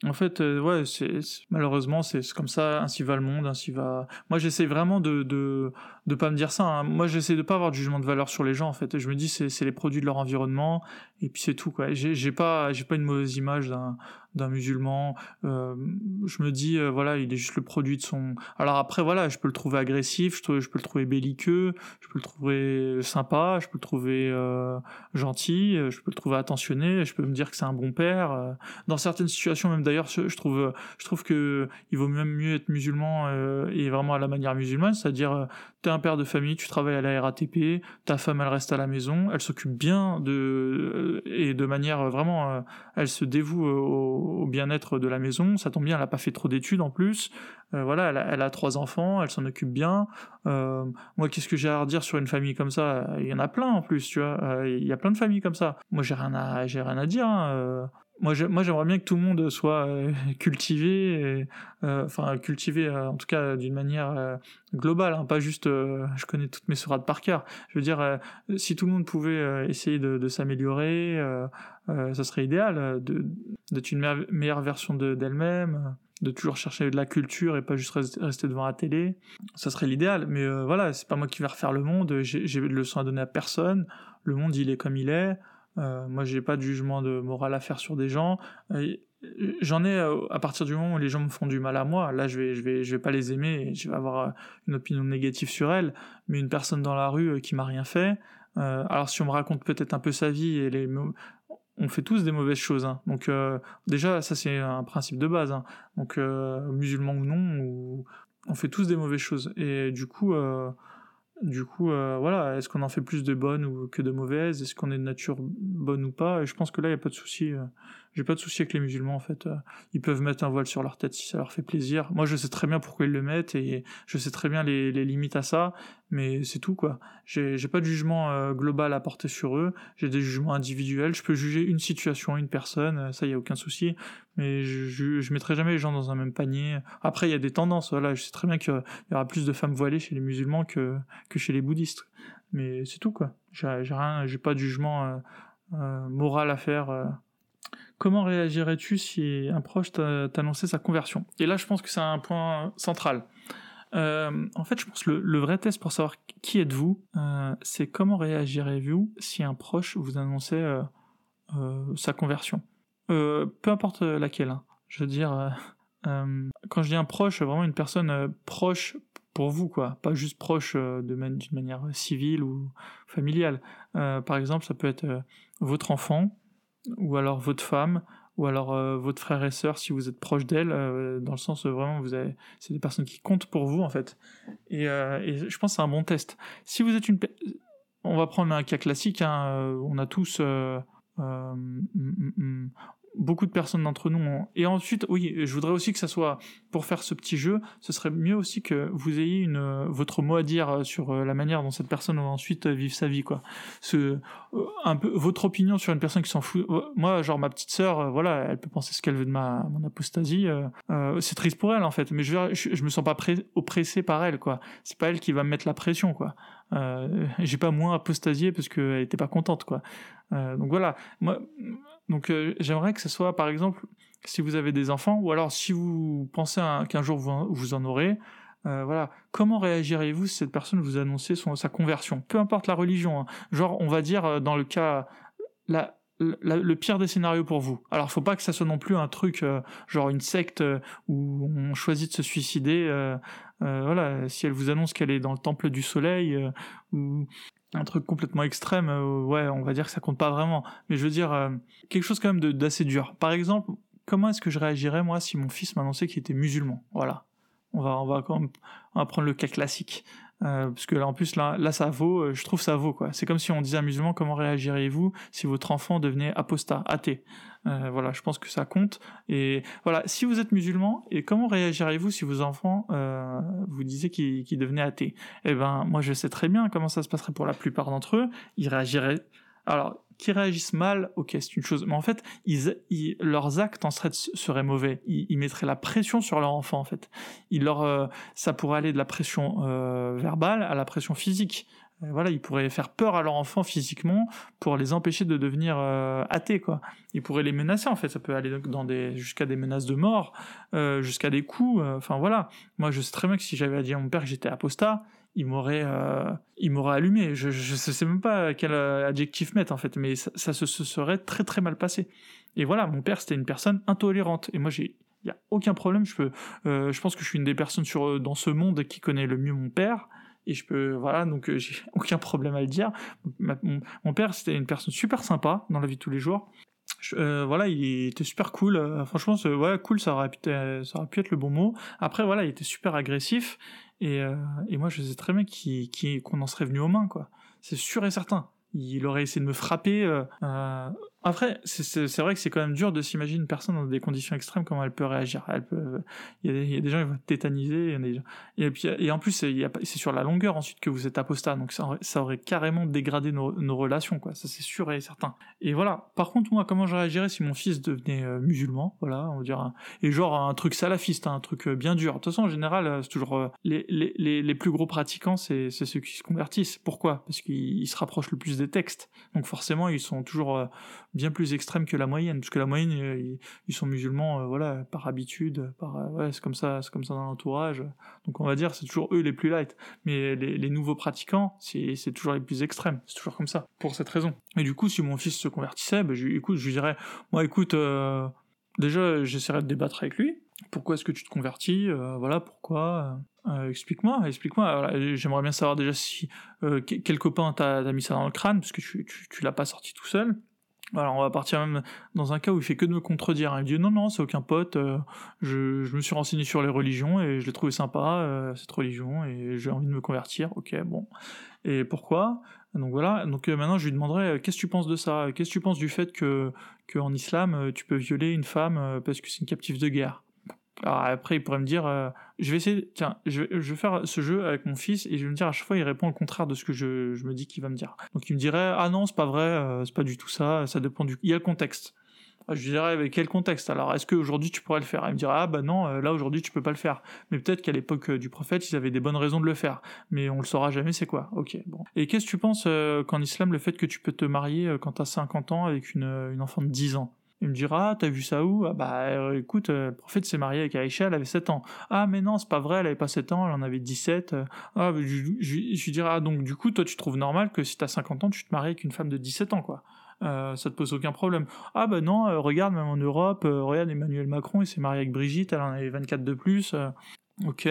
En fait, euh, ouais, malheureusement c'est comme ça, ainsi va le monde, ainsi va. Moi, j'essaie vraiment de, de de pas me dire ça. Hein. Moi, j'essaie de pas avoir de jugement de valeur sur les gens. En fait, je me dis c'est les produits de leur environnement et puis c'est tout quoi. J'ai pas j'ai pas une mauvaise image d'un d'un musulman. Euh, je me dis, euh, voilà, il est juste le produit de son. Alors après, voilà, je peux le trouver agressif, je, peux le trouver belliqueux, je peux le trouver sympa, je peux le trouver euh, gentil, je peux le trouver attentionné, je peux me dire que c'est un bon père. Dans certaines situations, même d'ailleurs, je trouve, je trouve que il vaut même mieux être musulman et vraiment à la manière musulmane, c'est-à-dire t'es un père de famille, tu travailles à la RATP, ta femme elle reste à la maison, elle s'occupe bien de et de manière vraiment, elle se dévoue au au, bien-être de la maison. Ça tombe bien, elle n'a pas fait trop d'études en plus. Euh, voilà, elle a, trois enfants, elle s'en occupe bien. Euh, moi, qu'est-ce que j'ai à redire sur une famille comme ça? Il y en a plein en plus, tu vois. Euh, il y a plein de familles comme ça. Moi, j'ai rien à, j'ai rien à dire. Hein, moi, j'aimerais bien que tout le monde soit cultivé, enfin cultivé en tout cas d'une manière globale, hein, pas juste. je connais toutes mes sourates par cœur. Je veux dire, si tout le monde pouvait essayer de, de s'améliorer, ça serait idéal, d'être une meilleure version d'elle-même de toujours chercher de la culture et pas juste rester devant la télé. Ça serait l'idéal, mais euh, voilà, c'est pas moi qui vais refaire le monde, j'ai de leçons à donner à personne, le monde il est comme il est, euh, moi j'ai pas de jugement de morale à faire sur des gens. J'en ai euh, à partir du moment où les gens me font du mal à moi, là je vais, je vais, je vais pas les aimer je vais avoir une opinion négative sur elles, mais une personne dans la rue qui m'a rien fait, alors si on me raconte peut-être un peu sa vie et les on fait tous des mauvaises choses. Hein. Donc euh, déjà, ça c'est un principe de base. Hein. Donc euh, ou non, on fait tous des mauvaises choses. Et du coup, euh, du coup, voilà, est-ce qu'on en fait plus de bonnes ou que de mauvaises? Est-ce qu'on est de nature bonne ou pas? Et je pense que là, il n'y a pas de souci. J'ai pas de souci avec les musulmans en fait. Euh, ils peuvent mettre un voile sur leur tête si ça leur fait plaisir. Moi, je sais très bien pourquoi ils le mettent et je sais très bien les, limites à ça, mais c'est tout quoi. J'ai pas de jugement euh, global à porter sur eux. J'ai des jugements individuels. Je peux juger une situation, une personne, euh, ça y a aucun souci. Mais je, mettrai jamais les gens dans un même panier. Après, il y a des tendances. Voilà, je sais très bien qu'il y aura plus de femmes voilées chez les musulmans que chez les bouddhistes. Mais c'est tout quoi. J'ai rien, j'ai pas de jugement moral à faire Comment réagirais-tu si un proche t'annonçait sa conversion? Et là, je pense que c'est un point central. Euh, en fait, je pense que le, vrai test pour savoir qui êtes-vous, euh, c'est comment réagirez-vous si un proche vous annonçait euh, sa conversion? peu importe laquelle. Hein. Je veux dire, quand je dis un proche, vraiment une personne proche pour vous, quoi, pas juste proche d'une manière civile ou familiale. par exemple, ça peut être votre enfant, ou alors votre femme, ou alors euh, votre frère et sœur si vous êtes proche d'elle, euh, dans le sens vraiment vous avez, c'est des personnes qui comptent pour vous en fait. Et, euh, et je pense que c'est un bon test. Si vous êtes une, on va prendre un cas classique, hein, on a tous, mm, mm, mm, beaucoup de personnes d'entre nous ont... Et ensuite, oui, je voudrais aussi que ça soit, pour faire ce petit jeu, ce serait mieux aussi que vous ayez une, votre mot à dire sur euh, la manière dont cette personne va ensuite vivre sa vie, quoi. Euh, un peu, votre opinion sur une personne qui s'en fout. Euh, moi, genre, ma petite sœur, voilà, elle peut penser ce qu'elle veut de ma, mon apostasie. c'est triste pour elle, en fait, mais je, je, me sens pas oppressé par elle, quoi. C'est pas elle qui va me mettre la pression, quoi. Euh, j'ai pas moins apostasié parce qu'elle était pas contente, quoi. Euh, donc voilà. Moi, donc euh, j'aimerais que ce soit, par exemple, si vous avez des enfants, ou alors si vous pensez qu'un jour vous, vous, en aurez, euh, voilà, comment réagiriez-vous si cette personne vous annonçait son, sa conversion? Peu importe la religion. Hein. Genre, on va dire euh, dans le cas, la, le pire des scénarios pour vous. Alors, faut pas que ça soit non plus un truc genre une secte où on choisit de se suicider. voilà, si elle vous annonce qu'elle est dans le temple du soleil ou un truc complètement extrême, euh, ouais, on va dire que ça compte pas vraiment. Mais je veux dire, euh, quelque chose quand même d'assez dur. Par exemple, comment est-ce que je réagirais, moi, si mon fils m'annonçait qu'il était musulman? Voilà. On va, on va, quand même, on va prendre le cas classique. Euh, parce que là, en plus, là, là, ça vaut, euh, je trouve ça vaut, quoi. C'est comme si on disait à un musulman, comment réagiriez-vous si votre enfant devenait apostat, athée? Euh, Voilà, je pense que ça compte. Et voilà, si vous êtes musulman, et comment réagiriez-vous si vos enfants euh, vous disaient qu'ils devenaient athées? Eh ben, moi, je sais très bien comment ça se passerait pour la plupart d'entre eux. Ils réagiraient. Alors, qui réagissent mal, ok, c'est une chose. Mais en fait, leurs actes en seraient, seraient mauvais. Ils, mettraient la pression sur leur enfant, en fait. Ils leur, euh, ça pourrait aller de la pression euh, verbale à la pression physique. Euh, voilà, ils pourraient faire peur à leur enfant physiquement pour les empêcher de devenir athées, quoi. Ils pourraient les menacer, en fait. Ça peut aller jusqu'à des menaces de mort, jusqu'à des coups. Enfin, voilà. Moi, je sais très bien que si j'avais dit à mon père que j'étais apostat, il m'aurait euh, il m'aurait allumé. Je, je sais même pas quel euh, adjectif mettre en fait mais ça, se, serait très très mal passé. Et voilà mon père c'était une personne intolérante. Et moi j'ai il y a aucun problème. Je peux euh, je pense que je suis une des personnes sur dans ce monde qui connaît le mieux mon père. Et je peux voilà donc j'ai aucun problème à le dire. Mon, père c'était une personne super sympa dans la vie de tous les jours. Voilà, il était super cool. franchement, ouais, cool, ça aurait, pu, ça aurait pu être le bon mot. Après, voilà, il était super agressif. Et, euh, et moi, je sais très bien qu'on en serait venu aux mains, quoi. C'est sûr et certain. Il aurait essayé de me frapper. Euh, euh après, c'est vrai que c'est quand même dur de s'imaginer une personne dans des conditions extrêmes, comment elle peut réagir. Elle peut, il, y a des, y gens qui vont être tétanisés. et, puis, et en plus, c'est sur la longueur ensuite que vous êtes apostat. Donc ça ça aurait carrément dégradé nos, nos relations, quoi. Ça, c'est sûr et certain. Et voilà. Par contre, moi, comment je réagirais si mon fils devenait euh, musulman Voilà, on va dire. Et genre un truc salafiste, un truc euh, bien dur. De toute façon, en général, euh, c'est toujours les, les, les, les, plus gros pratiquants, c'est ceux qui se convertissent. Pourquoi? Parce qu'ils se rapprochent le plus des textes. Donc forcément, ils sont toujours bien plus extrêmes que la moyenne, parce que la moyenne, euh, ils, sont musulmans, euh, voilà, par habitude, par, euh, ouais, c'est comme ça, c'est comme ça dans l'entourage. Donc on va dire, c'est toujours eux les plus light. Mais les, nouveaux pratiquants, c'est, c'est toujours les plus extrêmes. C'est toujours comme ça, pour cette raison. Et du coup, si mon fils se convertissait, ben, je, écoute, je lui dirais, moi, écoute, déjà, j'essaierai de débattre avec lui. Pourquoi est-ce que tu te convertis Voilà, pourquoi explique-moi, explique-moi. J'aimerais bien savoir déjà si quel copain t'a, mis ça dans le crâne, parce que tu, tu, tu l'as pas sorti tout seul. Alors on va partir même dans un cas où il fait que de me contredire. Il me dit non non c'est aucun pote. Euh, je, je, me suis renseigné sur les religions et je l'ai trouvé sympa euh, cette religion et j'ai envie de me convertir. Ok bon. Et pourquoi? Donc voilà. Donc euh, maintenant je lui demanderai qu'est-ce que tu penses de ça? Qu'est-ce que tu penses du fait que qu'en islam tu peux violer une femme parce que c'est une captive de guerre? Alors après, il pourrait me dire, euh, je vais essayer, tiens, je vais, je vais, faire ce jeu avec mon fils et je vais me dire à chaque fois, il répond le contraire de ce que je, je me dis qu'il va me dire. Donc il me dirait, ah non, c'est pas vrai, euh, c'est pas du tout ça, ça dépend du. Il y a le contexte. Ah, je lui dirais, avec quel contexte Alors, est-ce qu'aujourd'hui tu pourrais le faire? Il me dirait, ah bah non, euh, là aujourd'hui tu peux pas le faire. Mais peut-être qu'à l'époque du prophète, ils avaient des bonnes raisons de le faire. Mais on le saura jamais, c'est quoi? Ok, bon. Et qu'est-ce que tu penses qu'en islam, le fait que tu peux te marier quand t'as 50 ans avec une, une enfant de 10 ans? Il me dira, t'as vu ça où? Ah bah euh, écoute, euh, le prophète s'est marié avec Aïcha, elle avait 7 ans. Ah mais non, c'est pas vrai, elle avait pas 7 ans, elle en avait 17. Ah, je, je, je dirais, ah donc du coup, toi tu trouves normal que si t'as 50 ans, tu te maries avec une femme de 17 ans, quoi. Euh, ça te pose aucun problème. Ah bah non, euh, regarde, même en Europe, regarde Emmanuel Macron, il s'est marié avec Brigitte, elle en avait 24 de plus. ok.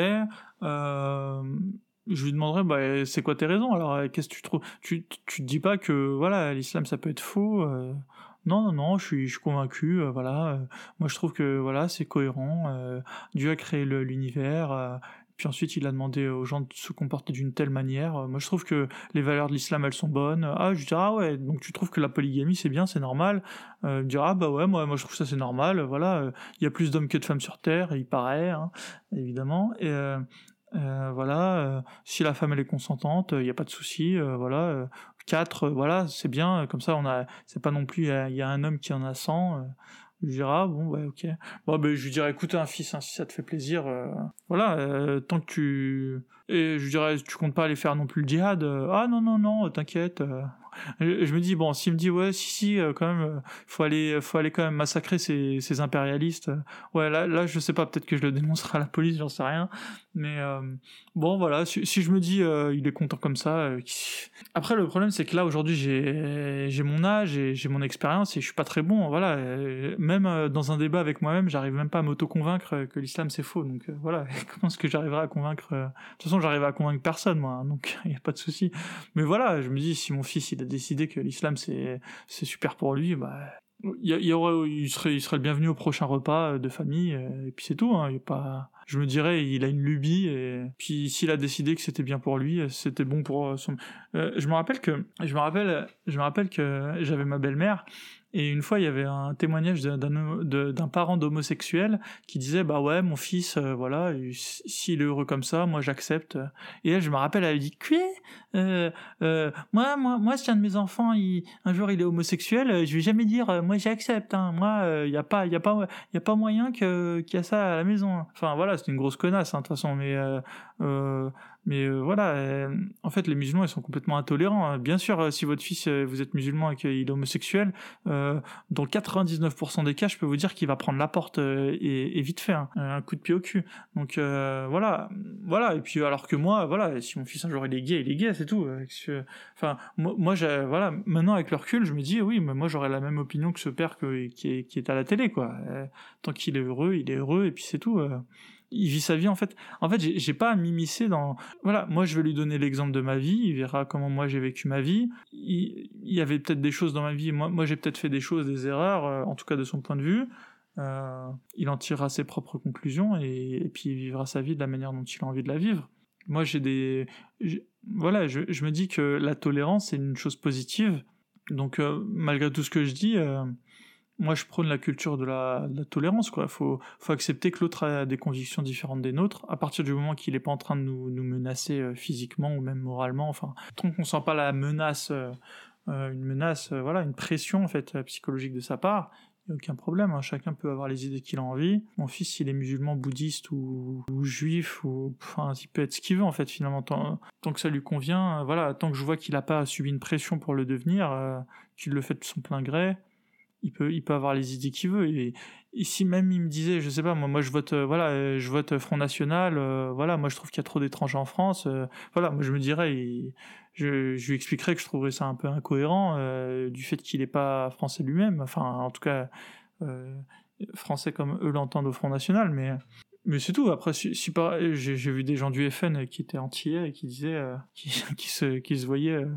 je lui demanderais, bah, c'est quoi tes raisons Alors, qu'est-ce que tu trouves tu, tu te dis pas que voilà, l'islam ça peut être faux non, non, non, je suis, je suis convaincu. Euh, voilà, euh, moi je trouve que voilà, c'est cohérent. Euh, Dieu a créé l'univers. puis ensuite, il a demandé aux gens de se comporter d'une telle manière. Moi, je trouve que les valeurs de l'islam, elles sont bonnes. Ah, je dis ah ouais, donc tu trouves que la polygamie c'est bien, c'est normal. Euh, me dire ah bah ouais, moi, moi je trouve ça c'est normal. Voilà, il y a plus d'hommes que de femmes sur terre, il paraît, hein, évidemment. Voilà, si la femme elle est consentante, il n'y a pas de souci. voilà, 4, euh, voilà, c'est bien, comme ça on a, c'est pas non plus, il y, a un homme qui en a 100, euh, je dirais, ah, bon, ouais, ok. Bon, ben, je lui dirais, écoute, un fils, hein, si ça te fait plaisir, euh, voilà, tant que tu, et je dirais, tu comptes pas aller faire non plus le djihad, ah, non, non, non, t'inquiète, je me dis bon s'il me dit ouais si si euh, quand même euh, faut aller faut aller quand même massacrer ces, ces impérialistes euh, ouais là là je sais pas peut-être que je le dénoncerai à la police j'en sais rien mais bon voilà si, je me dis il est content comme ça après le problème c'est que là aujourd'hui j'ai j'ai mon âge et j'ai mon expérience et je suis pas très bon voilà même dans un débat avec moi-même j'arrive même pas à m'auto-convaincre que l'islam c'est faux donc voilà comment est-ce que j'arriverai à convaincre de toute façon j'arrive à convaincre personne moi hein, donc il y a pas de souci mais voilà je me dis si mon fils il décider que l'islam c'est super pour lui, bah il, y aurait, il, serait, il serait le bienvenu au prochain repas de famille, et puis c'est tout. Hein, il y a pas je me dirais il a une lubie et puis s'il a décidé que c'était bien pour lui c'était bon pour son euh, je me rappelle que je me rappelle je me rappelle que j'avais ma belle-mère et une fois, il y avait un témoignage d'un parent d'homosexuel qui disait bah ouais, mon fils, euh, voilà, s'il est heureux comme ça, moi j'accepte. Et elle, je me rappelle, elle dit quoi euh, euh, Moi, moi, moi, si un de mes enfants, un jour, il est homosexuel, je vais jamais dire moi j'accepte. Hein. Moi, il y a pas, a a pas moyen qu'il y a ça à la maison. Enfin voilà, c'est une grosse connasse hein, de toute façon, mais mais euh, voilà, euh, en fait, les musulmans, ils sont complètement intolérants. Hein. Bien sûr, euh, si votre fils, vous êtes musulman et qu'il est homosexuel, dans 99% des cas, je peux vous dire qu'il va prendre la porte et, vite fait, hein. un coup de pied au cul. Donc voilà, voilà. Et puis alors que moi, voilà, si mon fils un jour il est gay, il est gay, c'est tout. Enfin, moi, moi voilà, maintenant avec le recul, je me dis, oui, mais moi j'aurais la même opinion que ce père qui, est, qui est à la télé, quoi. tant qu'il est heureux, il est heureux, et puis c'est tout il vit sa vie en fait. En fait, j'ai pas à m'immiscer dans. Voilà, moi je vais lui donner l'exemple de ma vie. Il verra comment moi j'ai vécu ma vie. Il, y avait peut-être des choses dans ma vie. Moi, moi j'ai peut-être fait des choses, des erreurs, euh, en tout cas de son point de vue. Euh, il en tirera ses propres conclusions et, puis il vivra sa vie de la manière dont il a envie de la vivre. Moi j'ai des. Voilà, je, me dis que la tolérance c'est une chose positive. Donc euh, malgré tout ce que je dis moi je prône la culture de la, tolérance quoi faut accepter que l'autre a des convictions différentes des nôtres à partir du moment qu'il n'est pas en train de nous, menacer euh, physiquement ou même moralement enfin tant qu'on sent pas la menace euh, euh, une menace voilà une pression en fait psychologique de sa part il n'y a aucun problème, hein. chacun peut avoir les idées qu'il a envie. Mon fils, s'il est musulman, bouddhiste ou, juif, ou, enfin, il peut être ce qu'il veut en fait finalement, tant, que ça lui convient. voilà, tant que je vois qu'il n'a pas subi une pression pour le devenir, qu'il le fait de son plein gré, il peut, il peut avoir les idées qu'il veut. Et, ici même il me disait, je sais pas, moi, moi je vote, euh, voilà, euh, je vote Front National, euh, voilà, moi je trouve qu'il y a trop d'étrangers en France, voilà, moi je me dirais, je, je lui expliquerais que je trouverais ça un peu incohérent du fait qu'il n'est pas français lui-même, enfin en tout cas français comme eux l'entendent au Front National, mais mais c'est tout. Après, si, j'ai vu des gens du FN qui étaient antillais et qui disaient, euh, qui, qui, se, qui se voyaient, euh,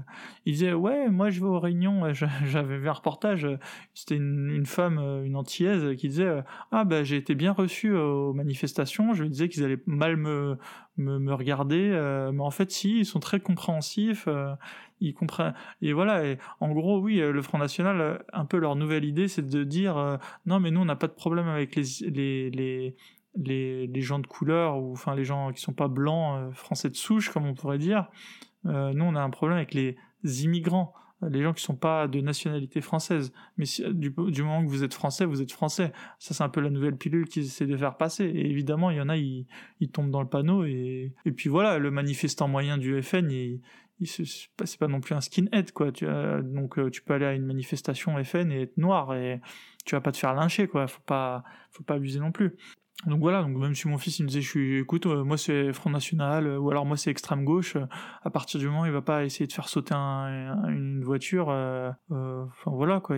ils disaient ouais, moi je vais aux réunions. Euh, j'avais vu un reportage. C'était une, femme, une antillaise, qui disait ah ben j'ai été bien reçu aux manifestations. Je lui disais qu'ils allaient mal me me, me regarder, mais en fait si, ils sont très compréhensifs. ils comprennent. Et voilà. En gros, oui, le Front National, un peu leur nouvelle idée, c'est de dire non, mais nous on n'a pas de problème avec les les, les les, gens de couleur, ou enfin les gens qui sont pas blancs, euh, français de souche, comme on pourrait dire. Euh, nous, on a un problème avec les immigrants, les gens qui sont pas de nationalité française. Mais du, moment que vous êtes français, vous êtes français. Ça, c'est un peu la nouvelle pilule qu'ils essaient de faire passer. Et évidemment, il y en a, ils, tombent dans le panneau. Et, puis voilà, le manifestant moyen du FN, il, c'est pas, pas non plus un skinhead, quoi. Tu as, donc, euh, tu peux aller à une manifestation FN et être noir et tu vas pas te faire lyncher, quoi. Faut pas, faut pas abuser non plus. Donc voilà, donc même si mon fils il me disait je suis écoute euh, moi c'est Front National euh, ou alors moi c'est extrême gauche, euh, à partir du moment où il va pas essayer de faire sauter une voiture, enfin voilà quoi.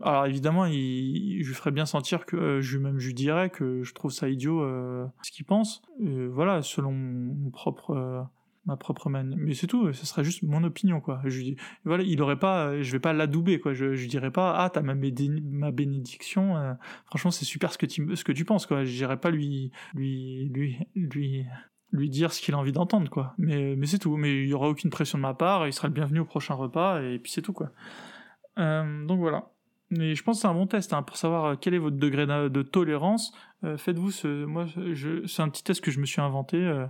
Alors évidemment je lui ferais bien sentir que je même je lui dirais que je trouve ça idiot ce qu'il pense. voilà selon mon propre ma propre manière. Mais c'est tout, ce serait juste mon opinion, quoi. Je dis, voilà, il aurait pas, je vais pas l'adouber, quoi. Je, je dirais pas, ah, t'as ma, ma bénédiction, euh, franchement, c'est super ce que tu, ce que tu penses, quoi. Je dirais pas lui, lui, lui, lui, lui dire ce qu'il a envie d'entendre, quoi. Mais, mais c'est tout. Mais il y aura aucune pression de ma part, il sera le bienvenu au prochain repas, et puis c'est tout, quoi. Euh, donc voilà. Mais je pense que c'est un bon test hein, pour savoir euh, quel est votre degré de, tolérance. Faites-vous ce, moi, c'est un petit test que je me suis inventé. Euh,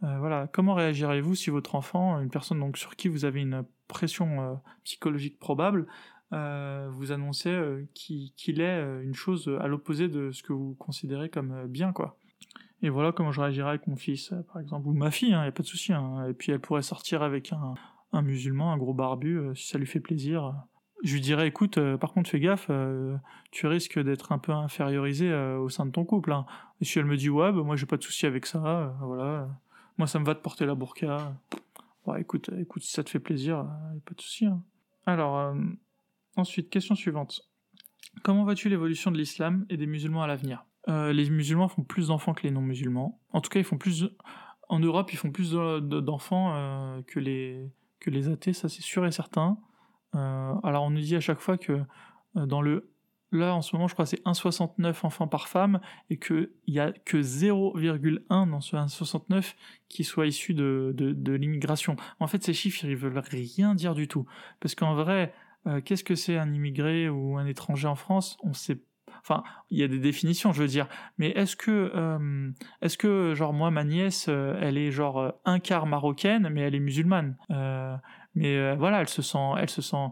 voilà, comment réagirez-vous si votre enfant, une personne donc sur qui vous avez une pression euh, psychologique probable, euh, vous annoncez qu'il est une chose à l'opposé de ce que vous considérez comme bien, quoi? Et voilà comment je réagirais avec mon fils, par exemple, ou ma fille, il hein, n'y a pas de souci. Hein. Et puis elle pourrait sortir avec un, un musulman, un gros barbu, si ça lui fait plaisir. Je lui dirais, écoute, par contre, fais gaffe, tu risques d'être un peu infériorisé au sein de ton couple. Hein. Et si elle me dit, ouais, bah, moi j'ai pas de souci avec ça, voilà moi, ça me va de porter la burqa. Ouais, écoute, écoute, si ça te fait plaisir, euh, pas de souci. Hein. Alors, euh, ensuite, question suivante. Comment vois-tu l'évolution de l'islam et des musulmans à l'avenir? Euh, Les musulmans font plus d'enfants que les non-musulmans. En tout cas, ils font plus. En Europe, ils font plus d'enfants que les que les athées, ça c'est sûr et certain. alors, on nous dit à chaque fois que dans le là en ce moment je crois c'est 1,69 enfants par femme et qu'il n'y a que 0,1 dans ce 1,69 qui soit issu de, l'immigration. En fait ces chiffres ils veulent rien dire du tout parce qu'en vrai qu'est-ce que c'est un immigré ou un étranger en France? On sait Enfin, il y a des définitions, je veux dire. Mais est-ce que, euh, est-ce que, genre, moi, ma nièce, euh, elle est genre euh, un quart marocaine, mais elle est musulmane? mais voilà, elle se sent, elle se sent,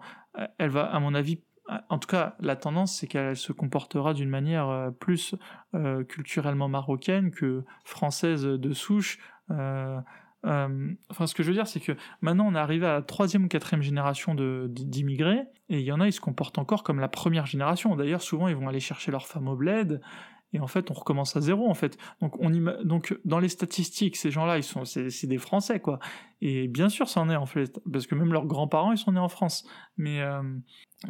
elle va, à mon avis, en tout cas, la tendance, c'est qu'elle se comportera d'une manière plus culturellement marocaine que française de souche. Euh, enfin, ce que je veux dire, c'est que maintenant, on est arrivé à la troisième ou quatrième génération d'immigrés, et il y en a, ils se comportent encore comme la première génération. D'ailleurs, souvent, ils vont aller chercher leur femme au bled, et en fait, on recommence à zéro, en fait. Donc, on donc dans les statistiques, ces gens-là, ils sont, c'est des Français, quoi. Et bien sûr, c'en est, en fait, parce que même leurs grands-parents, ils sont nés en France. Mais, euh,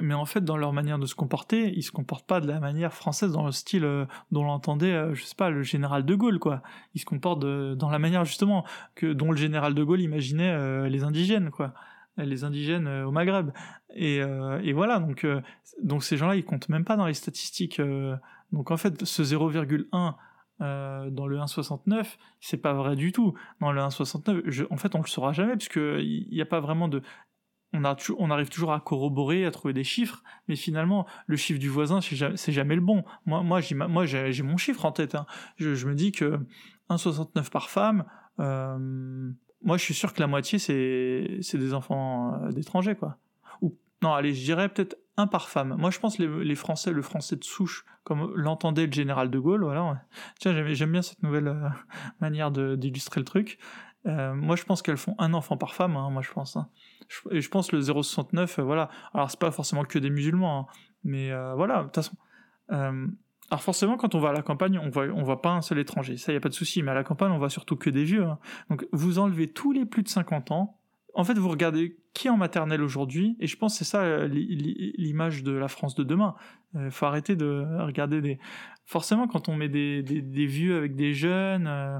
mais en fait, dans leur manière de se comporter, ils se comportent pas de la manière française, dans le style euh, dont l'entendait, euh, je sais pas, le général de Gaulle, quoi. Ils se comportent dans la manière, justement, que dont le général de Gaulle imaginait les indigènes, quoi les indigènes au Maghreb. Et, et voilà, donc, donc ces gens-là, ils comptent même pas dans les statistiques donc en fait, ce 0,1 euh, dans le 1,69, c'est pas vrai du tout. Dans le 1,69, en fait, on le saura jamais, puisque il n'y a pas vraiment de. On, a on arrive toujours à corroborer, à trouver des chiffres, mais finalement, le chiffre du voisin, c'est jamais, jamais, le bon. Moi, j'ai, moi, j'ai, mon chiffre en tête. Hein. Je, me dis que 1,69 par femme. Euh, moi, je suis sûr que la moitié, c'est, des enfants euh, d'étrangers, quoi. Ou non, allez, je dirais peut-être un par femme. Moi, je pense les, les Français, le français de souche, comme l'entendait le général de Gaulle, voilà. Tiens, j'aime bien cette nouvelle euh, manière d'illustrer le truc. Euh, moi, je pense qu'elles font un enfant par femme, hein, moi, je pense. Hein. et je pense le 0,69, euh, voilà. Alors, c'est pas forcément que des musulmans, hein, mais voilà, de toute façon. Alors forcément, quand on va à la campagne, on voit, on voit pas un seul étranger, ça y a pas de souci. Mais à la campagne, on voit surtout que des vieux. Donc, vous enlevez tous les plus de 50 ans, en fait, vous regardez qui est en maternelle aujourd'hui, et je pense que c'est ça euh, l'image de la France de demain. Il euh, faut arrêter de regarder des. Forcément, quand on met des, vieux avec des jeunes, euh,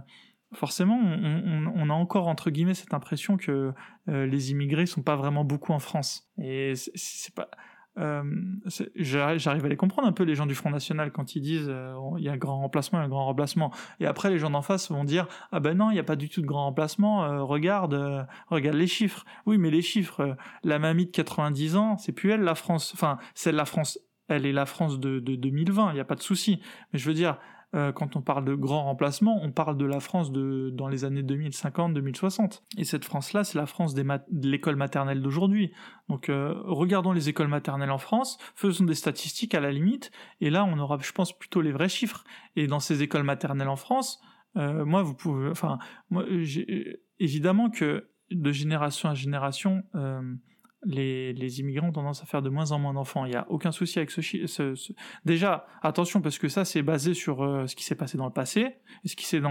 forcément, on, a encore entre guillemets cette impression que les immigrés sont pas vraiment beaucoup en France. Et c'est pas j'arrive à les comprendre un peu les gens du Front National quand ils disent euh, il y a un grand remplacement, un grand remplacement. Et après les gens d'en face vont dire ah ben non il n'y a pas du tout de grand remplacement. Euh, regarde, regarde les chiffres. Oui mais les chiffres. la mamie de 90 ans, c'est plus elle la France. Enfin c'est la France. Elle est la France de, de 2020. Il n'y a pas de souci. Mais je veux dire euh, quand on parle de grand remplacement, on parle de la France de, dans les années 2050-2060. Et cette France-là, c'est la France de l'école maternelle d'aujourd'hui. Donc euh, regardons les écoles maternelles en France, faisons des statistiques à la limite, et là on aura, je pense, plutôt les vrais chiffres. Et dans ces écoles maternelles en France, euh, moi, vous pouvez, enfin, moi, évidemment que de génération à génération, les, immigrants ont tendance à faire de moins en moins d'enfants. Il n'y a aucun souci avec ce, ce, Déjà, attention, parce que ça, c'est basé sur euh, ce qui s'est passé dans le passé. Et ce qui s'est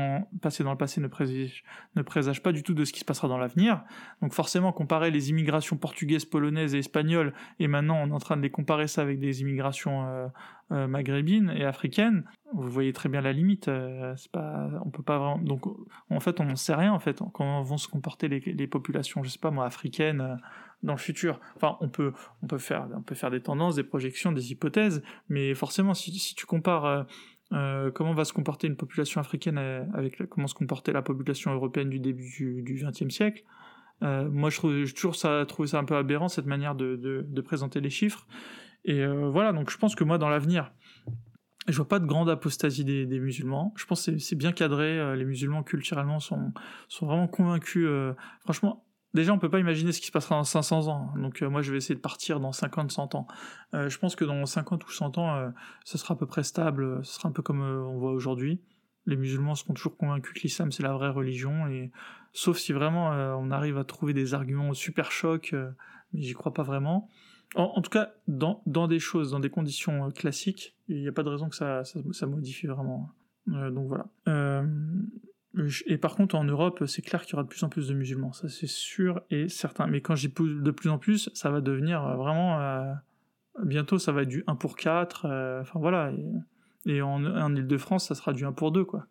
passé dans le passé ne présage, ne présage pas du tout de ce qui se passera dans l'avenir. Donc forcément, comparer les immigrations portugaises, polonaises et espagnoles, et maintenant on est en train de les comparer ça avec des immigrations euh, euh, maghrébines et africaines, vous voyez très bien la limite. c'est pas, on peut pas vraiment. Donc en fait, on n'en sait rien en fait comment vont se comporter les, les populations, je sais pas moi, africaines dans le futur. Enfin, on peut, on peut, faire, on peut faire des tendances, des projections, des hypothèses, mais forcément, si, tu compares euh, euh, comment va se comporter une population africaine euh, avec comment se comportait la population européenne du début du XXe siècle, moi je trouve toujours ça, trouvé ça un peu aberrant cette manière de, présenter les chiffres. Et voilà, donc je pense que moi dans l'avenir, je vois pas de grande apostasie des, des musulmans. Je pense que c'est bien cadré. les musulmans culturellement sont, sont vraiment convaincus. franchement, Déjà, on peut pas imaginer ce qui se passera dans 500 ans. Donc euh, moi, je vais essayer de partir dans 50, 100 ans. Euh, je pense que dans 50 ou 100 ans, euh, ce sera à peu près stable. Ce sera un peu comme on voit aujourd'hui. Les musulmans seront toujours convaincus que l'islam c'est la vraie religion. Et sauf si vraiment on arrive à trouver des arguments super chocs, mais j'y crois pas vraiment. En, tout cas, dans, des choses, dans des conditions classiques, il n'y a pas de raison que ça, ça modifie vraiment. donc voilà. Et par contre, en Europe, c'est clair qu'il y aura de plus en plus de musulmans, ça c'est sûr et certain. Mais quand j'y pousse de plus en plus, ça va devenir euh, vraiment. Euh, bientôt, ça va être du 1 pour 4. Euh, enfin voilà. Et, en, en Ile-de-France, ça sera du 1 pour 2, quoi.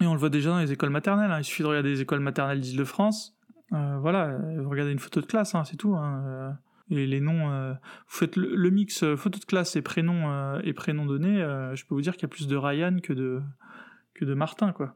Et on le voit déjà dans les écoles maternelles. Hein. Il suffit de regarder les écoles maternelles d'Île-de-France. voilà, regardez une photo de classe, hein, c'est tout. Hein. Et les noms, vous faites le, mix photo de classe et prénom et prénom donné, je peux vous dire qu'il y a plus de Ryan que de que de Martin, quoi.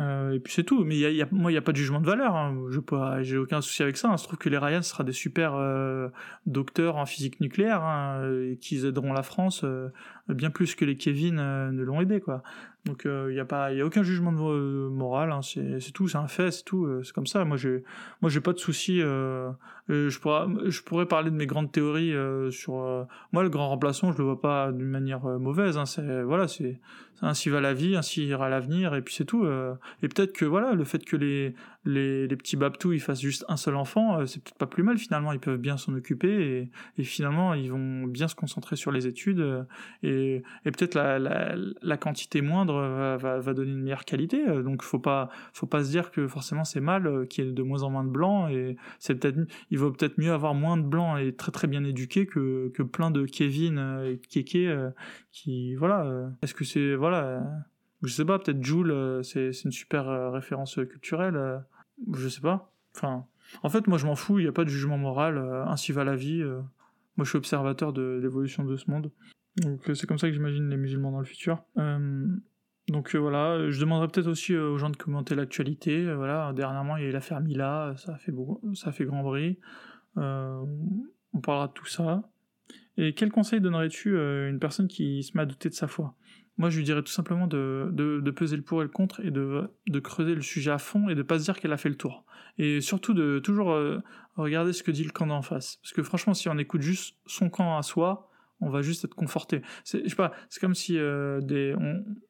Euh, et puis c'est tout. Mais y a, moi, il n'y a pas de jugement de valeur. Hein. Je j'ai aucun souci avec ça. Il se trouve que les Ryan sera des super euh, docteurs en physique nucléaire hein, et qu'ils aideront la France euh, bien plus que les Kevin ne l'ont aidé, quoi. Donc il n'y a pas, il a aucun jugement de, moral. Hein. C'est tout, c'est un fait, c'est tout. c'est comme ça. Moi, j'ai, moi, j'ai pas de souci. je pourrais, je pourrais parler de mes grandes théories sur. moi, le grand remplaçant, je le vois pas d'une manière mauvaise. C'est voilà, c'est ainsi va la vie, ainsi ira l'avenir, et puis c'est tout. Euh. Et peut-être que voilà, le fait que les, les, les petits Babtou ils fassent juste un seul enfant, euh, c'est peut-être pas plus mal finalement, ils peuvent bien s'en occuper, et, et, finalement ils vont bien se concentrer sur les études, euh, et, et peut-être la, la, la, quantité moindre va, va, donner une meilleure qualité, donc faut pas, faut pas se dire que forcément c'est mal qu'il y ait de moins en moins de blancs, et c'est peut-être, il vaut peut-être mieux avoir moins de blancs et très très bien éduqués que, que plein de Kevin et Kéké qui, voilà, est-ce que c'est, voilà, je sais pas, peut-être Joule, euh, c'est une super euh, référence culturelle, euh, je sais pas. Enfin, en fait, moi je m'en fous, il n'y a pas de jugement moral, ainsi va la vie. moi je suis observateur de l'évolution de ce monde. Donc c'est comme ça que j'imagine les musulmans dans le futur. Donc voilà, je demanderais peut-être aussi aux gens de commenter l'actualité. voilà, dernièrement il y a eu l'affaire Mila, ça fait, ça a fait grand bruit. on parlera de tout ça. Et quel conseil donnerais-tu à une personne qui se met à douter de sa foi? Moi, je lui dirais tout simplement de, peser le pour et le contre et de, creuser le sujet à fond et de pas se dire qu'elle a fait le tour. Et surtout de toujours euh, regarder ce que dit le camp d'en face. Parce que franchement, si on écoute juste son camp à soi, on va juste être conforté. C'est, pas, c'est comme si euh,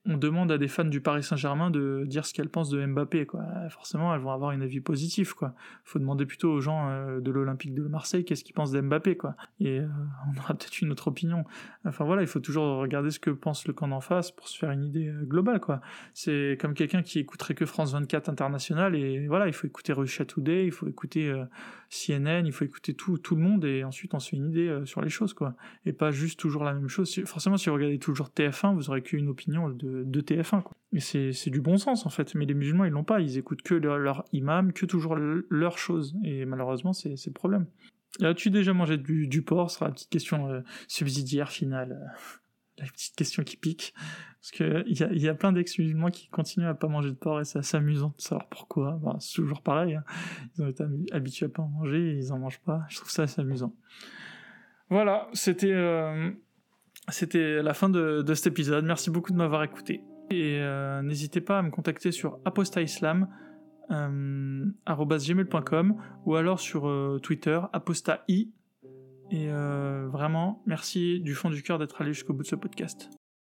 on, demande à des fans du Paris Saint-Germain de dire ce qu'elles pensent de Mbappé. Forcément, elles vont avoir une avis positive, quoi. Faut demander plutôt aux gens euh, de l'Olympique de Marseille qu'est-ce qu'ils pensent d'Mbappé, quoi. Et euh, on aura peut-être une autre opinion. Enfin voilà, il faut toujours regarder ce que pense le camp d'en face pour se faire une idée globale. C'est comme quelqu'un qui écouterait que France 24 international et voilà, il faut écouter Russia Today, il faut écouter CNN, il faut écouter tout, tout le monde et ensuite on se fait une idée sur les choses, quoi. Et pas juste toujours la même chose. Forcément, si vous regardez toujours TF1, vous aurez qu'une opinion de, de TF1. Quoi. Et c'est du bon sens en fait. Mais les musulmans, ils l'ont pas. Ils écoutent que leur, imam, que toujours leurs choses. Et malheureusement, c'est le problème. As-tu déjà mangé du, du porc? Ce sera la petite question euh, subsidiaire finale. La petite question qui pique. Parce qu'il y a, y a plein d'ex-musulmans qui continuent à pas manger de porc et c'est assez amusant de savoir pourquoi. c'est toujours pareil. Hein. Ils ont été habitués à pas en manger et ils en mangent pas. Je trouve ça assez amusant. Voilà, c'était euh, c'était la fin de, de, cet épisode. Merci beaucoup de m'avoir écouté. Et euh, n'hésitez pas à me contacter sur apostaislam euh, gmail.com ou alors sur euh, Twitter apostai. Et vraiment, merci du fond du cœur d'être allé jusqu'au bout de ce podcast.